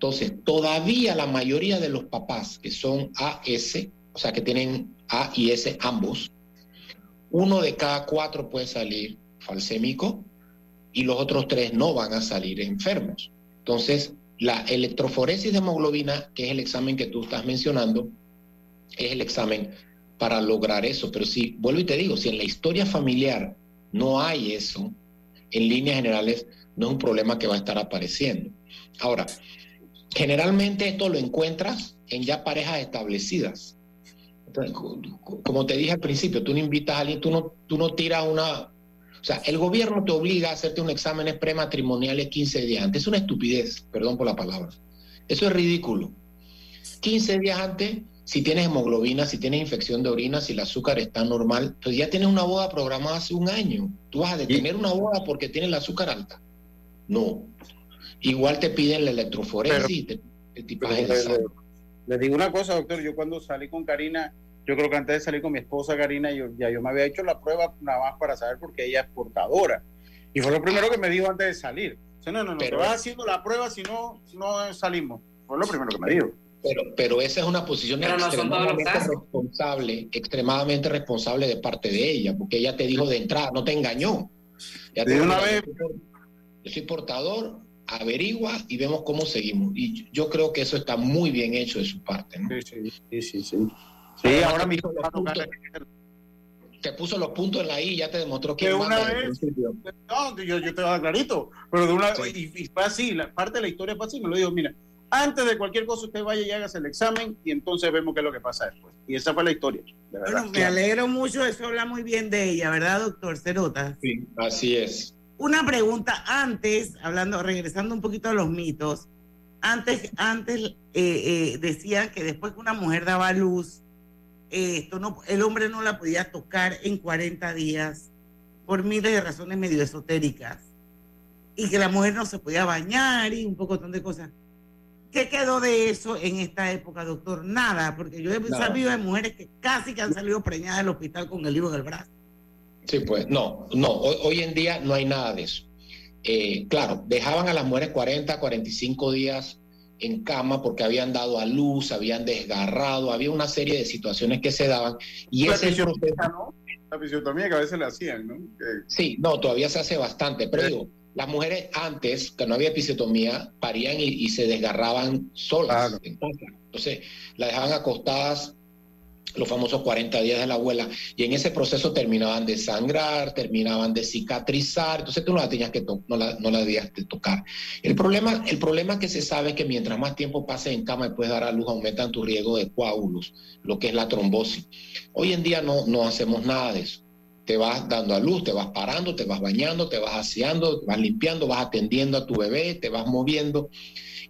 Speaker 8: Entonces, todavía la mayoría de los papás que son AS, o sea, que tienen A y S ambos, uno de cada cuatro puede salir falsémico y los otros tres no van a salir enfermos. Entonces, la electroforesis de hemoglobina, que es el examen que tú estás mencionando, es el examen para lograr eso. Pero si, vuelvo y te digo, si en la historia familiar no hay eso, en líneas generales no es un problema que va a estar apareciendo. Ahora, generalmente esto lo encuentras en ya parejas establecidas. como te dije al principio, tú no invitas a alguien, tú no, tú no tiras una... O sea, el gobierno te obliga a hacerte un exámenes prematrimoniales 15 días antes. Es una estupidez, perdón por la palabra. Eso es ridículo. 15 días antes si tienes hemoglobina, si tienes infección de orina, si el azúcar está normal, pues ya tienes una boda programada hace un año. ¿Tú vas a detener una boda porque tienes el azúcar alta? No. Igual te piden la electroforesis, el tipaje
Speaker 3: de Les digo una cosa, doctor, yo cuando salí con Karina, yo creo que antes de salir con mi esposa Karina, yo, ya yo me había hecho la prueba nada más para saber porque ella es portadora. Y fue lo primero que me dijo antes de salir. no, no, no, Pero, te vas haciendo la prueba si no, si no salimos. Fue lo primero que me dijo.
Speaker 8: Pero, pero esa es una posición extremadamente responsable, extremadamente responsable de parte de ella, porque ella te dijo de entrada, no te engañó. de una vez. Yo soy portador, averigua y vemos cómo seguimos. Y yo creo que eso está muy bien hecho de su parte.
Speaker 3: Sí, sí, sí. Sí, ahora mismo
Speaker 8: te puso los puntos en la I y ya te demostró que
Speaker 3: de una vez. No, yo, yo te voy a clarito, pero de una y, y, fue así, la parte de la historia fue así, me lo dijo, mira, antes de cualquier cosa usted vaya y haga el examen y entonces vemos qué es lo que pasa después. Y esa fue la historia.
Speaker 1: bueno, me alegro mucho, eso habla muy bien de ella, ¿verdad, doctor Cerota?
Speaker 8: Sí, así es.
Speaker 1: Una pregunta antes, hablando, regresando un poquito a los mitos. Antes, antes eh, eh, decían que después que una mujer daba luz, eh, esto no, el hombre no la podía tocar en 40 días por miles de razones medio esotéricas. Y que la mujer no se podía bañar y un poco de cosas. ¿Qué quedó de eso en esta época, doctor? Nada, porque yo he sabido de mujeres que casi que han salido preñadas del hospital con el libro del brazo.
Speaker 8: Sí, pues no, no, hoy, en día no hay nada de eso. Eh, claro, dejaban a las mujeres 40, 45 días en cama porque habían dado a luz, habían desgarrado, había una serie de situaciones que se daban. Y ese
Speaker 3: es ¿no? La fisiotomía que a veces le hacían, ¿no?
Speaker 8: Sí, no, todavía se hace bastante, pero digo, las mujeres antes, que no había episiotomía, parían y, se desgarraban solas. Entonces, las dejaban acostadas los famosos 40 días de la abuela, y en ese proceso terminaban de sangrar, terminaban de cicatrizar, entonces tú no la tenías que no la, no la debías de tocar. El problema, el problema que se sabe es que mientras más tiempo pases en cama y puedes dar a luz, aumentan tu riesgo de coágulos, lo que es la trombosis. Hoy en día no, no hacemos nada de eso te vas dando a luz, te vas parando, te vas bañando, te vas aseando, vas limpiando, vas atendiendo a tu bebé, te vas moviendo.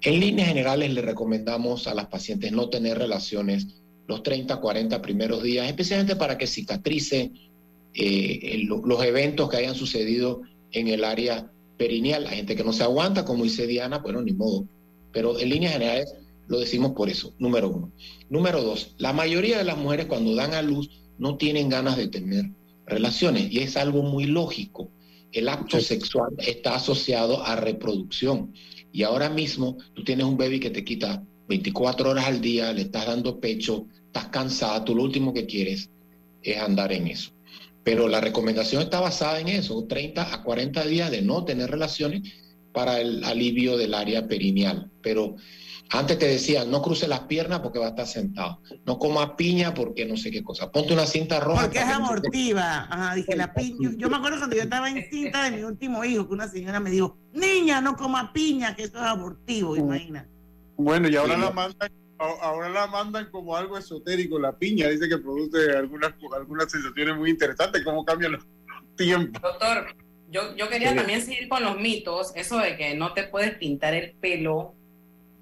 Speaker 8: En líneas generales le recomendamos a las pacientes no tener relaciones los 30, 40 primeros días, especialmente para que cicatrice eh, los eventos que hayan sucedido en el área perineal. Hay gente que no se aguanta, como dice Diana, bueno, ni modo. Pero en líneas generales lo decimos por eso, número uno. Número dos, la mayoría de las mujeres cuando dan a luz no tienen ganas de tener relaciones y es algo muy lógico. El acto sexual está asociado a reproducción y ahora mismo tú tienes un bebé que te quita 24 horas al día, le estás dando pecho, estás cansada, tú lo último que quieres es andar en eso. Pero la recomendación está basada en eso, 30 a 40 días de no tener relaciones para el alivio del área perineal. Pero antes te decían, no cruce las piernas porque va a estar sentado. No coma piña porque no sé qué cosa. Ponte una cinta roja.
Speaker 1: Porque es abortiva. Ajá, dije la piña. Yo me acuerdo cuando yo estaba en cinta de mi último hijo, que una señora me dijo, niña, no coma piña, que eso es abortivo, imagina.
Speaker 3: Bueno, y ahora la mandan ahora la mandan como algo esotérico, la piña, dice que produce algunas, algunas sensaciones muy interesantes, cómo cambian los tiempos.
Speaker 2: Doctor, Yo, yo quería también seguir con los mitos, eso de que no te puedes pintar el pelo,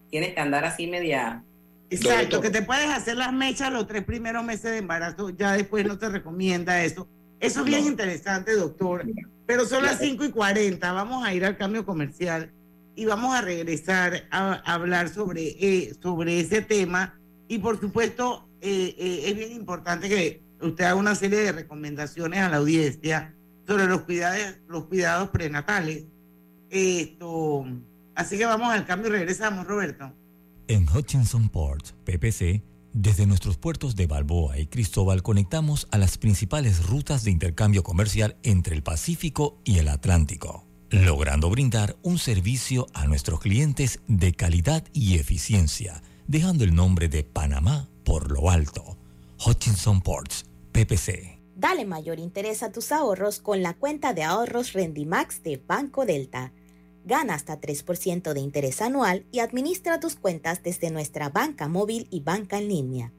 Speaker 2: tienes que andar así media...
Speaker 1: Exacto, que te puedes hacer las mechas los tres primeros meses de embarazo, ya después no te recomienda eso. Eso es bien interesante, doctor. Pero son las 5 y 40, vamos a ir al cambio comercial y vamos a regresar a, hablar sobre, eh, sobre ese tema. Y por supuesto, eh, eh, es bien importante que usted haga una serie de recomendaciones a la audiencia sobre los cuidados, los cuidados prenatales. Esto, así que vamos al cambio y regresamos, Roberto.
Speaker 13: En Hutchinson Port, PPC, desde nuestros puertos de Balboa y Cristóbal conectamos a las principales rutas de intercambio comercial entre el Pacífico y el Atlántico, logrando brindar un servicio a nuestros clientes de calidad y eficiencia, dejando el nombre de Panamá por lo alto. Hutchinson Ports, PPC.
Speaker 5: Dale mayor interés a tus ahorros con la cuenta de ahorros Rendimax de Banco Delta. Gana hasta 3% de interés anual y administra tus cuentas desde nuestra banca móvil y banca en línea.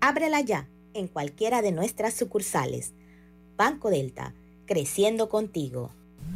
Speaker 5: Ábrela ya en cualquiera de nuestras sucursales. Banco Delta, creciendo contigo.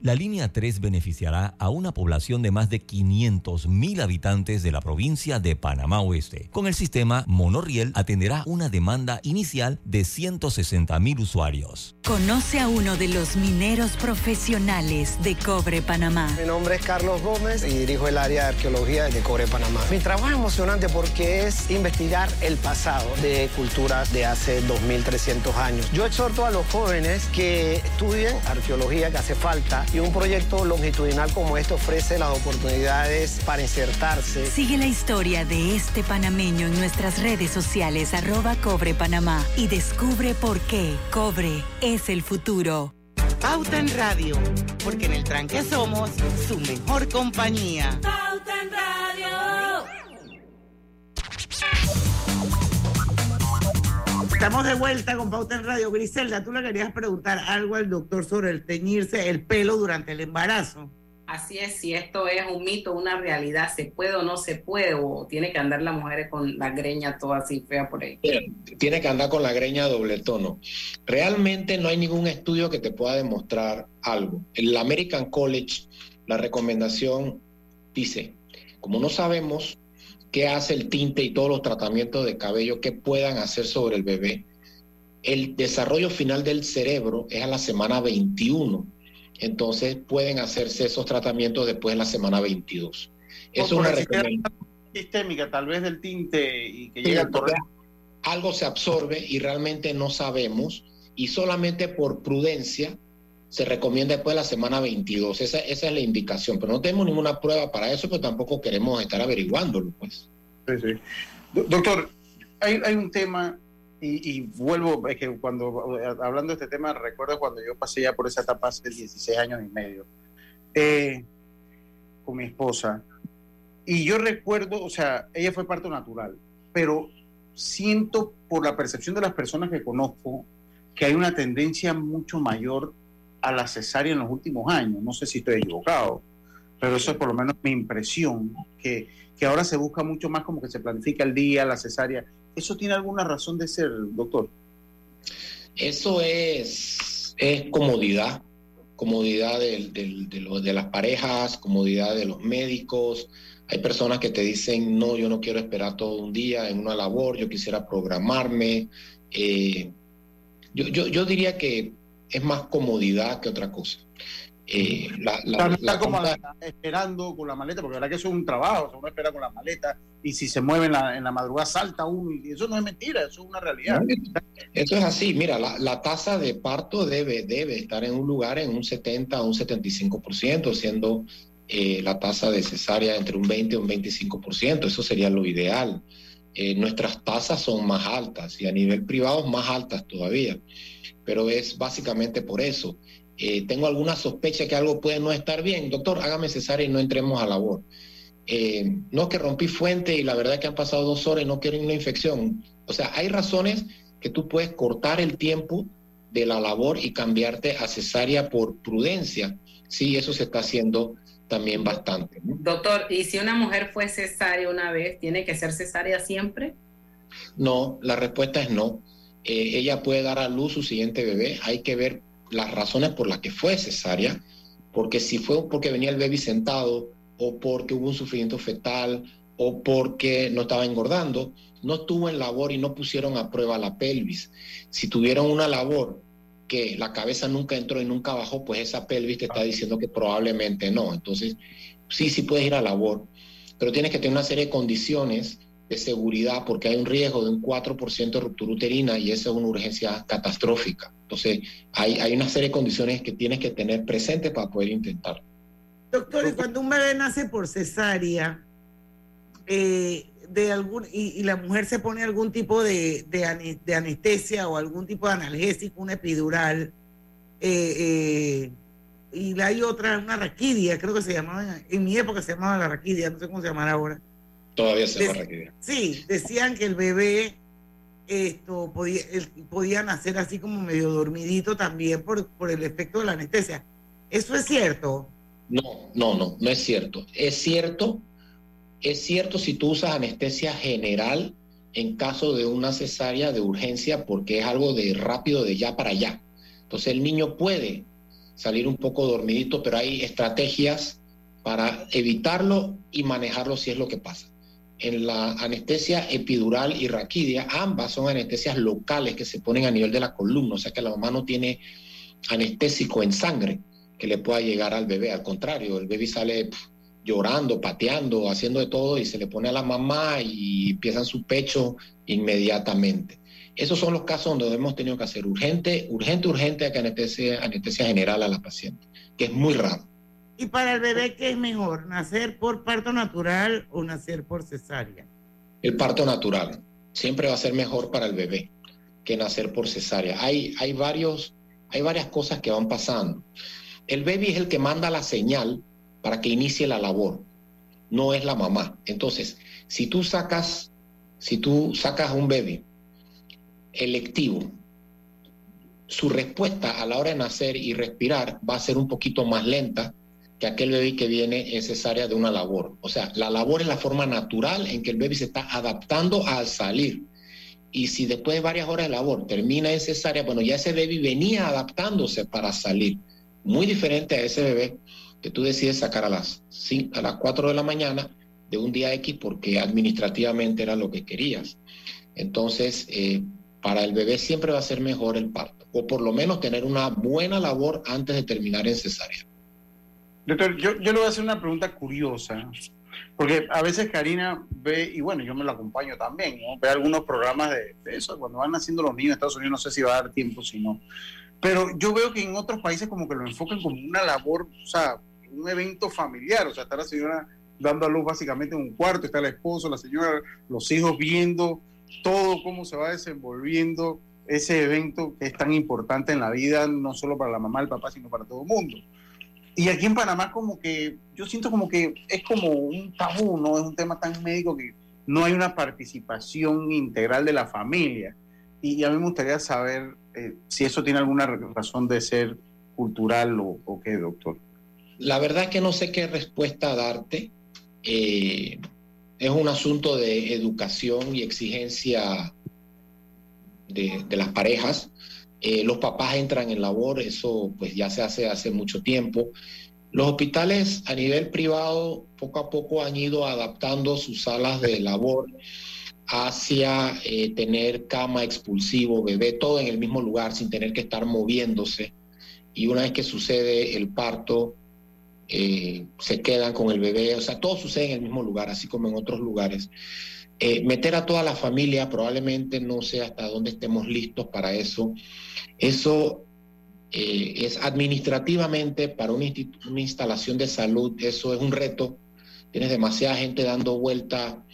Speaker 13: La línea 3 beneficiará a una población de más de 500.000 habitantes de la provincia de Panamá Oeste. Con el sistema, Monoriel atenderá una demanda inicial de 160.000 usuarios.
Speaker 11: Conoce a uno de los mineros profesionales de Cobre Panamá.
Speaker 14: Mi nombre es Carlos Gómez y dirijo el área de arqueología de Cobre Panamá. Mi trabajo es emocionante porque es investigar el pasado de culturas de hace 2.300 años. Yo exhorto a los jóvenes que estudien arqueología, que hace falta y un proyecto longitudinal como este ofrece las oportunidades para insertarse.
Speaker 11: Sigue la historia de este panameño en nuestras redes sociales arroba Cobre Panamá y descubre por qué Cobre es el futuro.
Speaker 7: Pauta en Radio, porque en el tranque somos su mejor compañía.
Speaker 15: Pauta en Radio.
Speaker 1: Estamos de vuelta con Pauta en Radio. Griselda, tú le querías preguntar algo al doctor sobre el teñirse el pelo durante el embarazo.
Speaker 2: Así es, si esto es un mito, una realidad, se puede o no se puede, o tiene que andar la mujer con la greña toda así fea por ahí.
Speaker 8: Tiene que andar con la greña doble tono. Realmente no hay ningún estudio que te pueda demostrar algo. En la American College, la recomendación dice, como no sabemos qué hace el tinte y todos los tratamientos de cabello que puedan hacer sobre el bebé. El desarrollo final del cerebro es a la semana 21. Entonces pueden hacerse esos tratamientos después de la semana 22. Es una recomendación
Speaker 3: sistémica, tal vez del tinte y que
Speaker 8: Sí,
Speaker 3: llega al
Speaker 8: algo se absorbe y realmente no sabemos y solamente por prudencia se recomienda después de la semana 22. Esa, esa es la indicación, pero no tenemos ninguna prueba para eso, pero tampoco queremos estar averiguándolo. Pues.
Speaker 3: Sí, sí. Do- Doctor, hay, hay un tema, y, y vuelvo, es que cuando hablando de este tema, recuerdo cuando yo pasé ya por esa etapa hace 16 años y medio, eh, con mi esposa, y yo recuerdo, o sea, ella fue parto natural, pero siento por la percepción de las personas que conozco que hay una tendencia mucho mayor a la cesárea en los últimos años. No sé si estoy equivocado, pero eso es por lo menos mi impresión, que, que ahora se busca mucho más como que se planifica el día, la cesárea. ¿Eso tiene alguna razón de ser, doctor?
Speaker 8: Eso es, es comodidad, comodidad de, lo- de las parejas, comodidad de los médicos. Hay personas que te dicen, no, yo no quiero esperar todo un día en una labor, yo quisiera programarme. Eh, yo, yo, yo diría que es más comodidad que otra cosa. Eh, la-
Speaker 3: O está como
Speaker 8: compra-
Speaker 3: esperando con la maleta, porque la verdad que eso es un trabajo, o sea, uno espera con la maleta y si se mueve en la, en la madrugada salta uno, y eso no es mentira, eso es una realidad.
Speaker 8: Esto es así, mira, la, tasa de parto debe, debe estar en un lugar en un 70 a un 75%, siendo eh, la tasa de cesárea entre un 20 y un 25%, eso sería lo ideal. eh, nuestras tasas son más altas y a nivel privado más altas todavía. Pero es básicamente por eso. Eh, tengo alguna sospecha que algo puede no estar bien. Doctor, hágame cesárea y no entremos a labor. Eh, no que rompí fuente y la verdad es que han pasado dos horas y no quiero una infección. O sea, hay razones que tú puedes cortar el tiempo de la labor y cambiarte a cesárea por prudencia. Sí, eso se está haciendo también bastante.
Speaker 2: Doctor, ¿y si una mujer fue cesárea una vez, tiene que ser cesárea siempre?
Speaker 8: No, la respuesta es no. Eh, ella puede dar a luz su siguiente bebé. Hay que ver las razones por las que fue cesárea, porque si fue porque venía el bebé sentado o porque hubo un sufrimiento fetal o porque no estaba engordando, no estuvo en labor y no pusieron a prueba la pelvis. Si tuvieron una labor que la cabeza nunca entró y nunca bajó, pues esa pelvis te está diciendo que probablemente no. Entonces, sí, sí puedes ir a labor, pero tienes que tener una serie de condiciones de seguridad porque hay un riesgo de un 4% de ruptura uterina y eso es una urgencia catastrófica. Entonces, hay, hay una serie de condiciones que tienes que tener presente para poder intentar.
Speaker 1: Doctor, y cuando un bebé nace por cesárea, eh, de algún, y, la mujer se pone algún tipo de, de, anestesia o algún tipo de analgésico, una epidural, eh, eh, y hay otra, una raquidia, creo que se llamaba, en mi época se llamaba la raquidia, no sé cómo se llamará ahora.
Speaker 8: Todavía se llama raquidia.
Speaker 1: Sí, decían que el bebé esto podía, podía nacer así como medio dormidito también por, por el efecto de la anestesia. ¿Eso es cierto?
Speaker 8: No, no, no, no es cierto. Es cierto es cierto si tú usas anestesia general en caso de una cesárea de urgencia porque es algo de rápido de ya para allá. Entonces el niño puede salir un poco dormidito, pero hay estrategias para evitarlo y manejarlo si es lo que pasa. En la anestesia epidural y raquidia, ambas son anestesias locales que se ponen a nivel de la columna, o sea que la mamá no tiene anestésico en sangre que le pueda llegar al bebé. Al contrario, el bebé sale llorando, pateando, haciendo de todo y se le pone a la mamá y empieza en su pecho inmediatamente. Esos son los casos donde hemos tenido que hacer urgente, urgente, urgente anestesia, anestesia general a la paciente, que es muy raro.
Speaker 1: ¿Y para el bebé qué es mejor, nacer por parto natural o nacer por cesárea?
Speaker 8: El parto natural siempre va a ser mejor para el bebé que nacer por cesárea. Hay, hay, varios, hay varias cosas que van pasando. El bebé es el que manda la señal para que inicie la labor, no es la mamá. Entonces, si tú sacas, si tú sacas un bebé electivo, su respuesta a la hora de nacer y respirar va a ser un poquito más lenta que aquel bebé que viene en cesárea de una labor. O sea, la labor es la forma natural en que el bebé se está adaptando al salir. Y si después de varias horas de labor termina en cesárea, bueno, ya ese bebé venía adaptándose para salir. Muy diferente a ese bebé que tú decides sacar a las, a las 4 de la mañana de un día X porque administrativamente era lo que querías. Entonces, eh, para el bebé siempre va a ser mejor el parto, o por lo menos tener una buena labor antes de terminar en cesárea.
Speaker 3: Doctor, yo, yo le voy a hacer una pregunta curiosa, porque a veces Karina ve, y bueno, yo me lo acompaño también, ve algunos programas de, eso, cuando van naciendo los niños en Estados Unidos, no sé si va a dar tiempo, si no. Pero yo veo que en otros países como que lo enfocan como una labor, o sea, un evento familiar, o sea, está la señora dando a luz básicamente en un cuarto, está el esposo, la señora, los hijos viendo todo cómo se va desenvolviendo ese evento que es tan importante en la vida, no solo para la mamá, el papá, sino para todo el mundo. Y aquí en Panamá como que, yo siento como que es como un tabú, ¿no? Es un tema tan médico que no hay una participación integral de la familia. Y, a mí me gustaría saber eh, si eso tiene alguna razón de ser cultural o, o qué, doctor.
Speaker 8: La verdad es que no sé qué respuesta darte. Eh, es un asunto de educación y exigencia de, las parejas. Eh, los papás entran en labor, eso pues ya se hace hace mucho tiempo. Los hospitales a nivel privado poco a poco han ido adaptando sus salas de labor hacia eh, tener cama expulsivo, bebé, todo en el mismo lugar sin tener que estar moviéndose. Y una vez que sucede el parto, eh, se quedan con el bebé, o sea, todo sucede en el mismo lugar, así como en otros lugares. Eh, meter a toda la familia probablemente no sé hasta dónde estemos listos para eso. Eso eh, es administrativamente para una, una, instalación de salud, eso es un reto. Tienes demasiada gente dando vuelta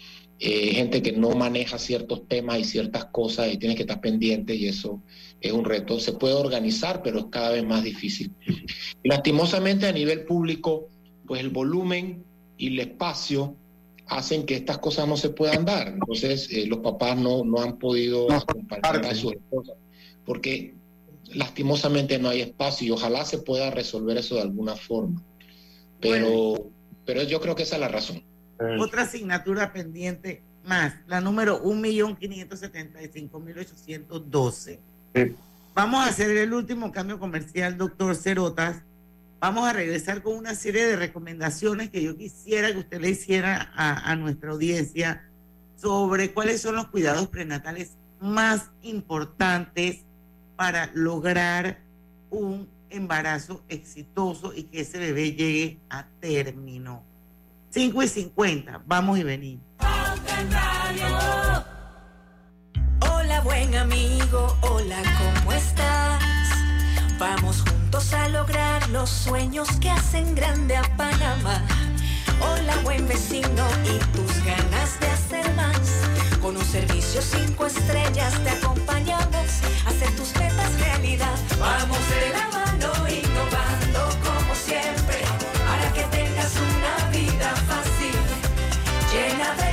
Speaker 8: eh, gente que no maneja ciertos temas y ciertas cosas y tiene que estar pendiente y eso es un reto. Se puede organizar, pero es cada vez más difícil. Y lastimosamente a nivel público, pues el volumen y el espacio hacen que estas cosas no se puedan dar. Entonces eh, los papás no, no han podido acompañar a sus esposas porque lastimosamente no hay espacio y ojalá se pueda resolver eso de alguna forma. Pero, pero yo creo que esa es la razón.
Speaker 1: Otra asignatura pendiente más, la número 1.575.812. Vamos a hacer el último cambio comercial, doctor Cerotas. Vamos a regresar con una serie de recomendaciones que yo quisiera que usted le hiciera a, a nuestra audiencia sobre cuáles son los cuidados prenatales más importantes para lograr un embarazo exitoso y que ese bebé llegue a término. 5 y 50, vamos y venimos.
Speaker 15: Hola buen amigo, hola, ¿cómo estás? Vamos juntos a lograr los sueños que hacen grande a Panamá. Hola buen vecino y tus ganas de hacer más. Con un servicio cinco estrellas te acompañamos a hacer tus metas realidad. Vamos de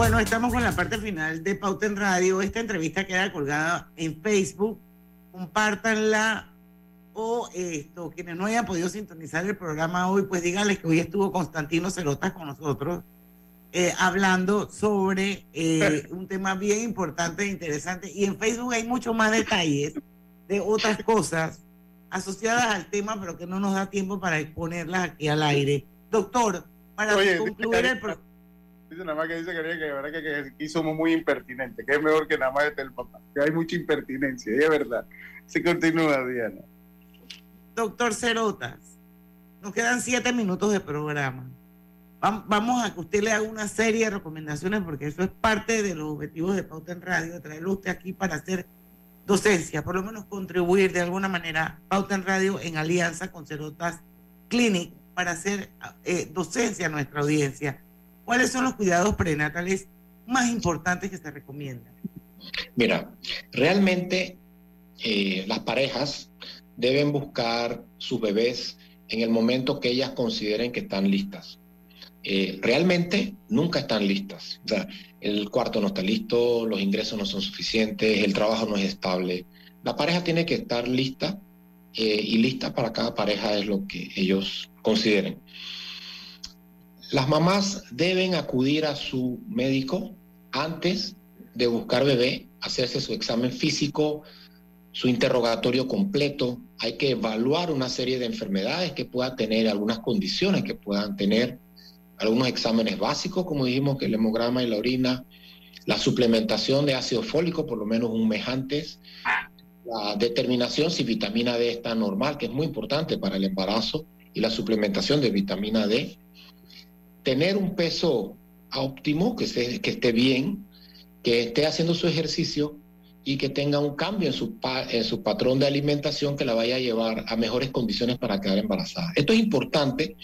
Speaker 1: Bueno, estamos con la parte final de Pauta en Radio. Esta entrevista queda colgada en Facebook. Compártanla o esto, quienes no hayan podido sintonizar el programa hoy, pues díganles que hoy estuvo Constantino Cerotas con nosotros eh, hablando sobre eh, un tema bien importante e interesante. Y en Facebook hay muchos más detalles de otras cosas asociadas al tema, pero que no nos da tiempo para exponerlas aquí al aire. Doctor, para
Speaker 3: Oye,
Speaker 1: concluir el
Speaker 3: dice, dice nada más que dice que, que, verdad que, que aquí somos muy impertinentes, que es mejor que nada más esté el papá, que hay mucha impertinencia, y es verdad. Se continúa, Diana.
Speaker 1: Doctor Cerotas, nos quedan siete minutos de programa. Vam- Vamos a que usted le haga una serie de recomendaciones porque eso es parte de los objetivos de Pauta en Radio, traerlo usted aquí para hacer docencia, por lo menos contribuir de alguna manera Pauta en Radio en alianza con Cerotas Clinic para hacer eh, docencia a nuestra audiencia. ¿Cuáles son los cuidados prenatales más importantes que se recomiendan?
Speaker 8: Mira, realmente eh, las parejas deben buscar sus bebés en el momento que ellas consideren que están listas. Eh, realmente nunca están listas. O sea, el cuarto no está listo, los ingresos no son suficientes, el trabajo no es estable. La pareja tiene que estar lista eh, y lista para cada pareja es lo que ellos consideren. Las mamás deben acudir a su médico antes de buscar bebé, hacerse su examen físico su interrogatorio completo, hay que evaluar una serie de enfermedades que pueda tener, algunas condiciones que puedan tener, algunos exámenes básicos, como dijimos, que el hemograma y la orina, la suplementación de ácido fólico por lo menos un mes antes, la determinación si vitamina D está normal, que es muy importante para el embarazo, y la suplementación de vitamina D, tener un peso óptimo, que, que esté bien, que esté haciendo su ejercicio y que tenga un cambio en su, en su patrón de alimentación que la vaya a llevar a mejores condiciones para quedar embarazada. Esto es importante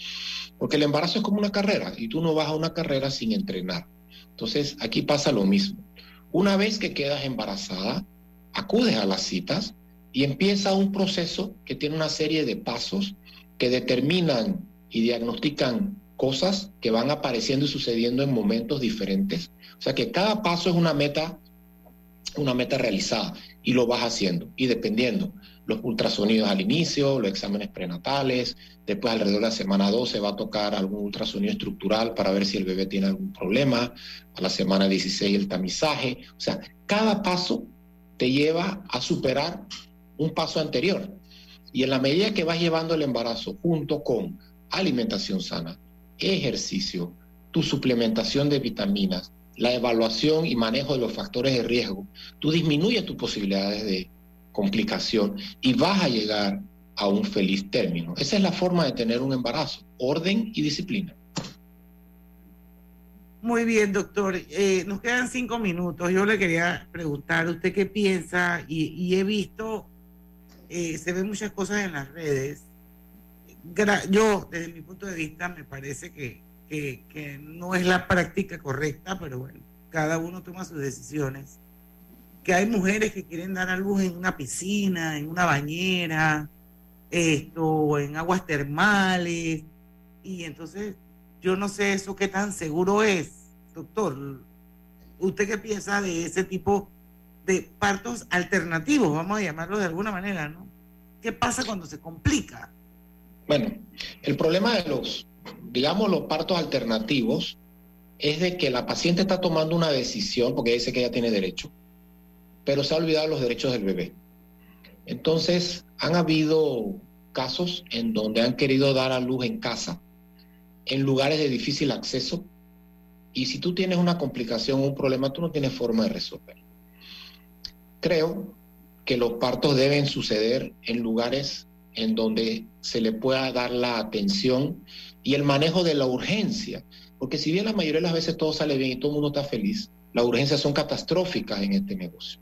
Speaker 8: porque el embarazo es como una carrera y tú no vas a una carrera sin entrenar. Entonces, aquí pasa lo mismo. Una vez que quedas embarazada, acudes a las citas y empieza un proceso que tiene una serie de pasos que determinan y diagnostican cosas que van apareciendo y sucediendo en momentos diferentes. O sea que cada paso es una meta una meta realizada y lo vas haciendo. Y dependiendo, los ultrasonidos al inicio, los exámenes prenatales, después alrededor de la semana 12 va a tocar algún ultrasonido estructural para ver si el bebé tiene algún problema, a la semana 16 el tamizaje, o sea, cada paso te lleva a superar un paso anterior. Y en la medida que vas llevando el embarazo junto con alimentación sana, ejercicio, tu suplementación de vitaminas, la evaluación y manejo de los factores de riesgo, tú disminuyes tus posibilidades de complicación y vas a llegar a un feliz término. Esa es la forma de tener un embarazo, orden y disciplina.
Speaker 1: Muy bien, doctor. Eh, nos quedan cinco minutos. Yo le quería preguntar, ¿usted qué piensa? Y, he visto, eh, se ven muchas cosas en las redes. yo, desde mi punto de vista, me parece que que, no es la práctica correcta, pero bueno, cada uno toma sus decisiones. Que hay mujeres que quieren dar a luz en una piscina, en una bañera, esto, en aguas termales, y entonces yo no sé eso qué tan seguro es, doctor. ¿Usted qué piensa de ese tipo de partos alternativos, vamos a llamarlo de alguna manera, ¿no? ¿Qué pasa cuando se complica?
Speaker 8: Bueno, el problema de los digamos, los partos alternativos es de que la paciente está tomando una decisión, porque dice que ella tiene derecho, pero se ha olvidado los derechos del bebé. Entonces, han habido casos en donde han querido dar a luz en casa, en lugares de difícil acceso, y si tú tienes una complicación un problema, tú no tienes forma de resolver. Creo que los partos deben suceder en lugares en donde se le pueda dar la atención y el manejo de la urgencia. Porque si bien la mayoría de las veces todo sale bien y todo el mundo está feliz, las urgencias son catastróficas en este negocio.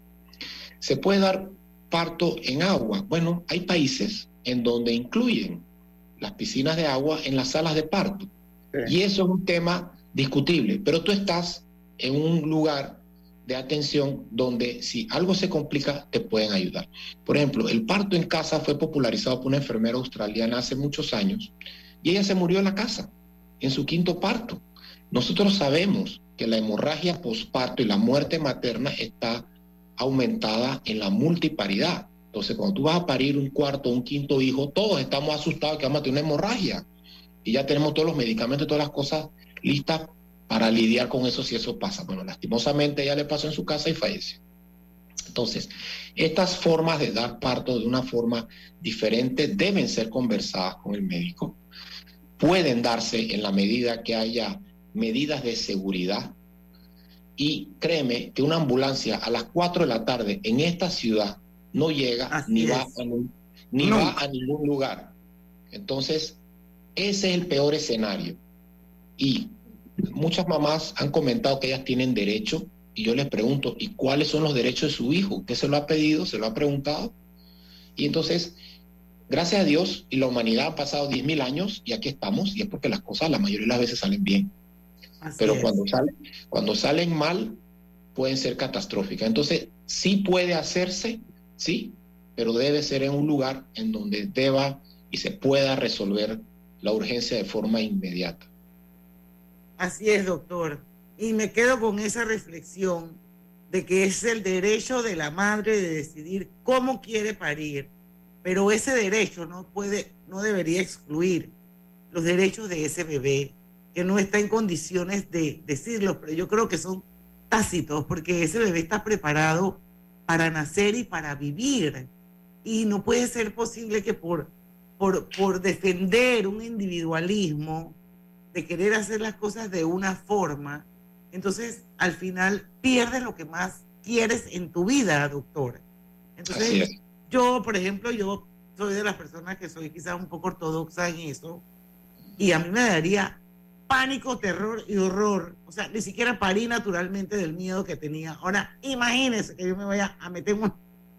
Speaker 8: ¿Se puede dar parto en agua? Bueno, hay países en donde incluyen las piscinas de agua en las salas de parto. Y eso es un tema discutible, pero tú estás en un lugar de atención donde si algo se complica te pueden ayudar. Por ejemplo, el parto en casa fue popularizado por una enfermera australiana hace muchos años y ella se murió en la casa, en su quinto parto. Nosotros sabemos que la hemorragia posparto y la muerte materna está aumentada en la multiparidad. Entonces, cuando tú vas a parir un cuarto un quinto hijo, todos estamos asustados que vamos a tener una hemorragia. Y ya tenemos todos los medicamentos todas las cosas listas para lidiar con eso si eso pasa. Bueno, lastimosamente ella le pasó en su casa y falleció. Entonces, estas formas de dar parto de una forma diferente deben ser conversadas con el médico pueden darse en la medida que haya medidas de seguridad. Y créeme que una ambulancia a las 4 de la tarde en esta ciudad no llega ni, va a, ni va a ningún lugar. Entonces, ese es el peor escenario. Y muchas mamás han comentado que ellas tienen derecho y yo les pregunto, ¿y cuáles son los derechos de su hijo? ¿Usted se lo ha pedido? ¿Se lo ha preguntado? Y entonces Gracias a Dios y la humanidad ha pasado 10.000 años y aquí estamos y es porque las cosas la mayoría de las veces salen bien. Pero cuando, salen, cuando salen mal pueden ser catastróficas. Entonces, sí puede hacerse, sí, pero debe ser en un lugar en donde deba y se pueda resolver la urgencia de forma inmediata.
Speaker 1: Así es, doctor. Y me quedo con esa reflexión de que es el derecho de la madre de decidir cómo quiere parir pero ese derecho no puede, no debería excluir los derechos de ese bebé que no está en condiciones de decirlo, pero yo creo que son tácitos porque ese bebé está preparado para nacer y para vivir. Y no puede ser posible que por, por, por defender un individualismo, de querer hacer las cosas de una forma, entonces al final pierdes lo que más quieres en tu vida, doctor. Entonces, yo, por ejemplo, yo soy de las personas que soy quizás un poco ortodoxa en eso, y a mí me daría pánico, terror y horror. O sea, ni siquiera parí naturalmente del miedo que tenía. Ahora, imagínense que yo me vaya a meter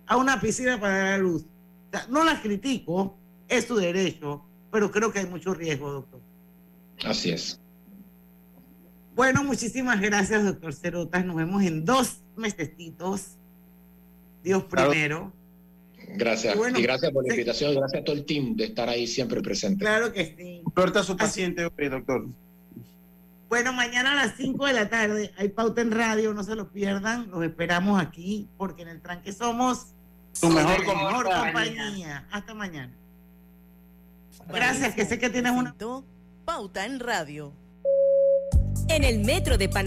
Speaker 1: a una piscina para dar a luz. O sea, no las critico, es su derecho, pero creo que hay mucho riesgo, doctor.
Speaker 8: Así es.
Speaker 1: Bueno, muchísimas gracias, doctor Cerotas. Nos vemos en dos mesecitos. Dios primero.
Speaker 8: Gracias. Y, gracias por la invitación. Gracias a todo el team de estar ahí siempre presente.
Speaker 1: Claro que sí.
Speaker 3: Suelta a su paciente, doctor.
Speaker 1: Bueno, mañana a las 5 de la tarde hay pauta en radio, no se lo pierdan. Los esperamos aquí porque en el tranque somos
Speaker 3: su mejor,
Speaker 1: compañía. Hasta mañana. Gracias, que sé que tienes una
Speaker 7: pauta en radio.
Speaker 6: En el metro de Panamá.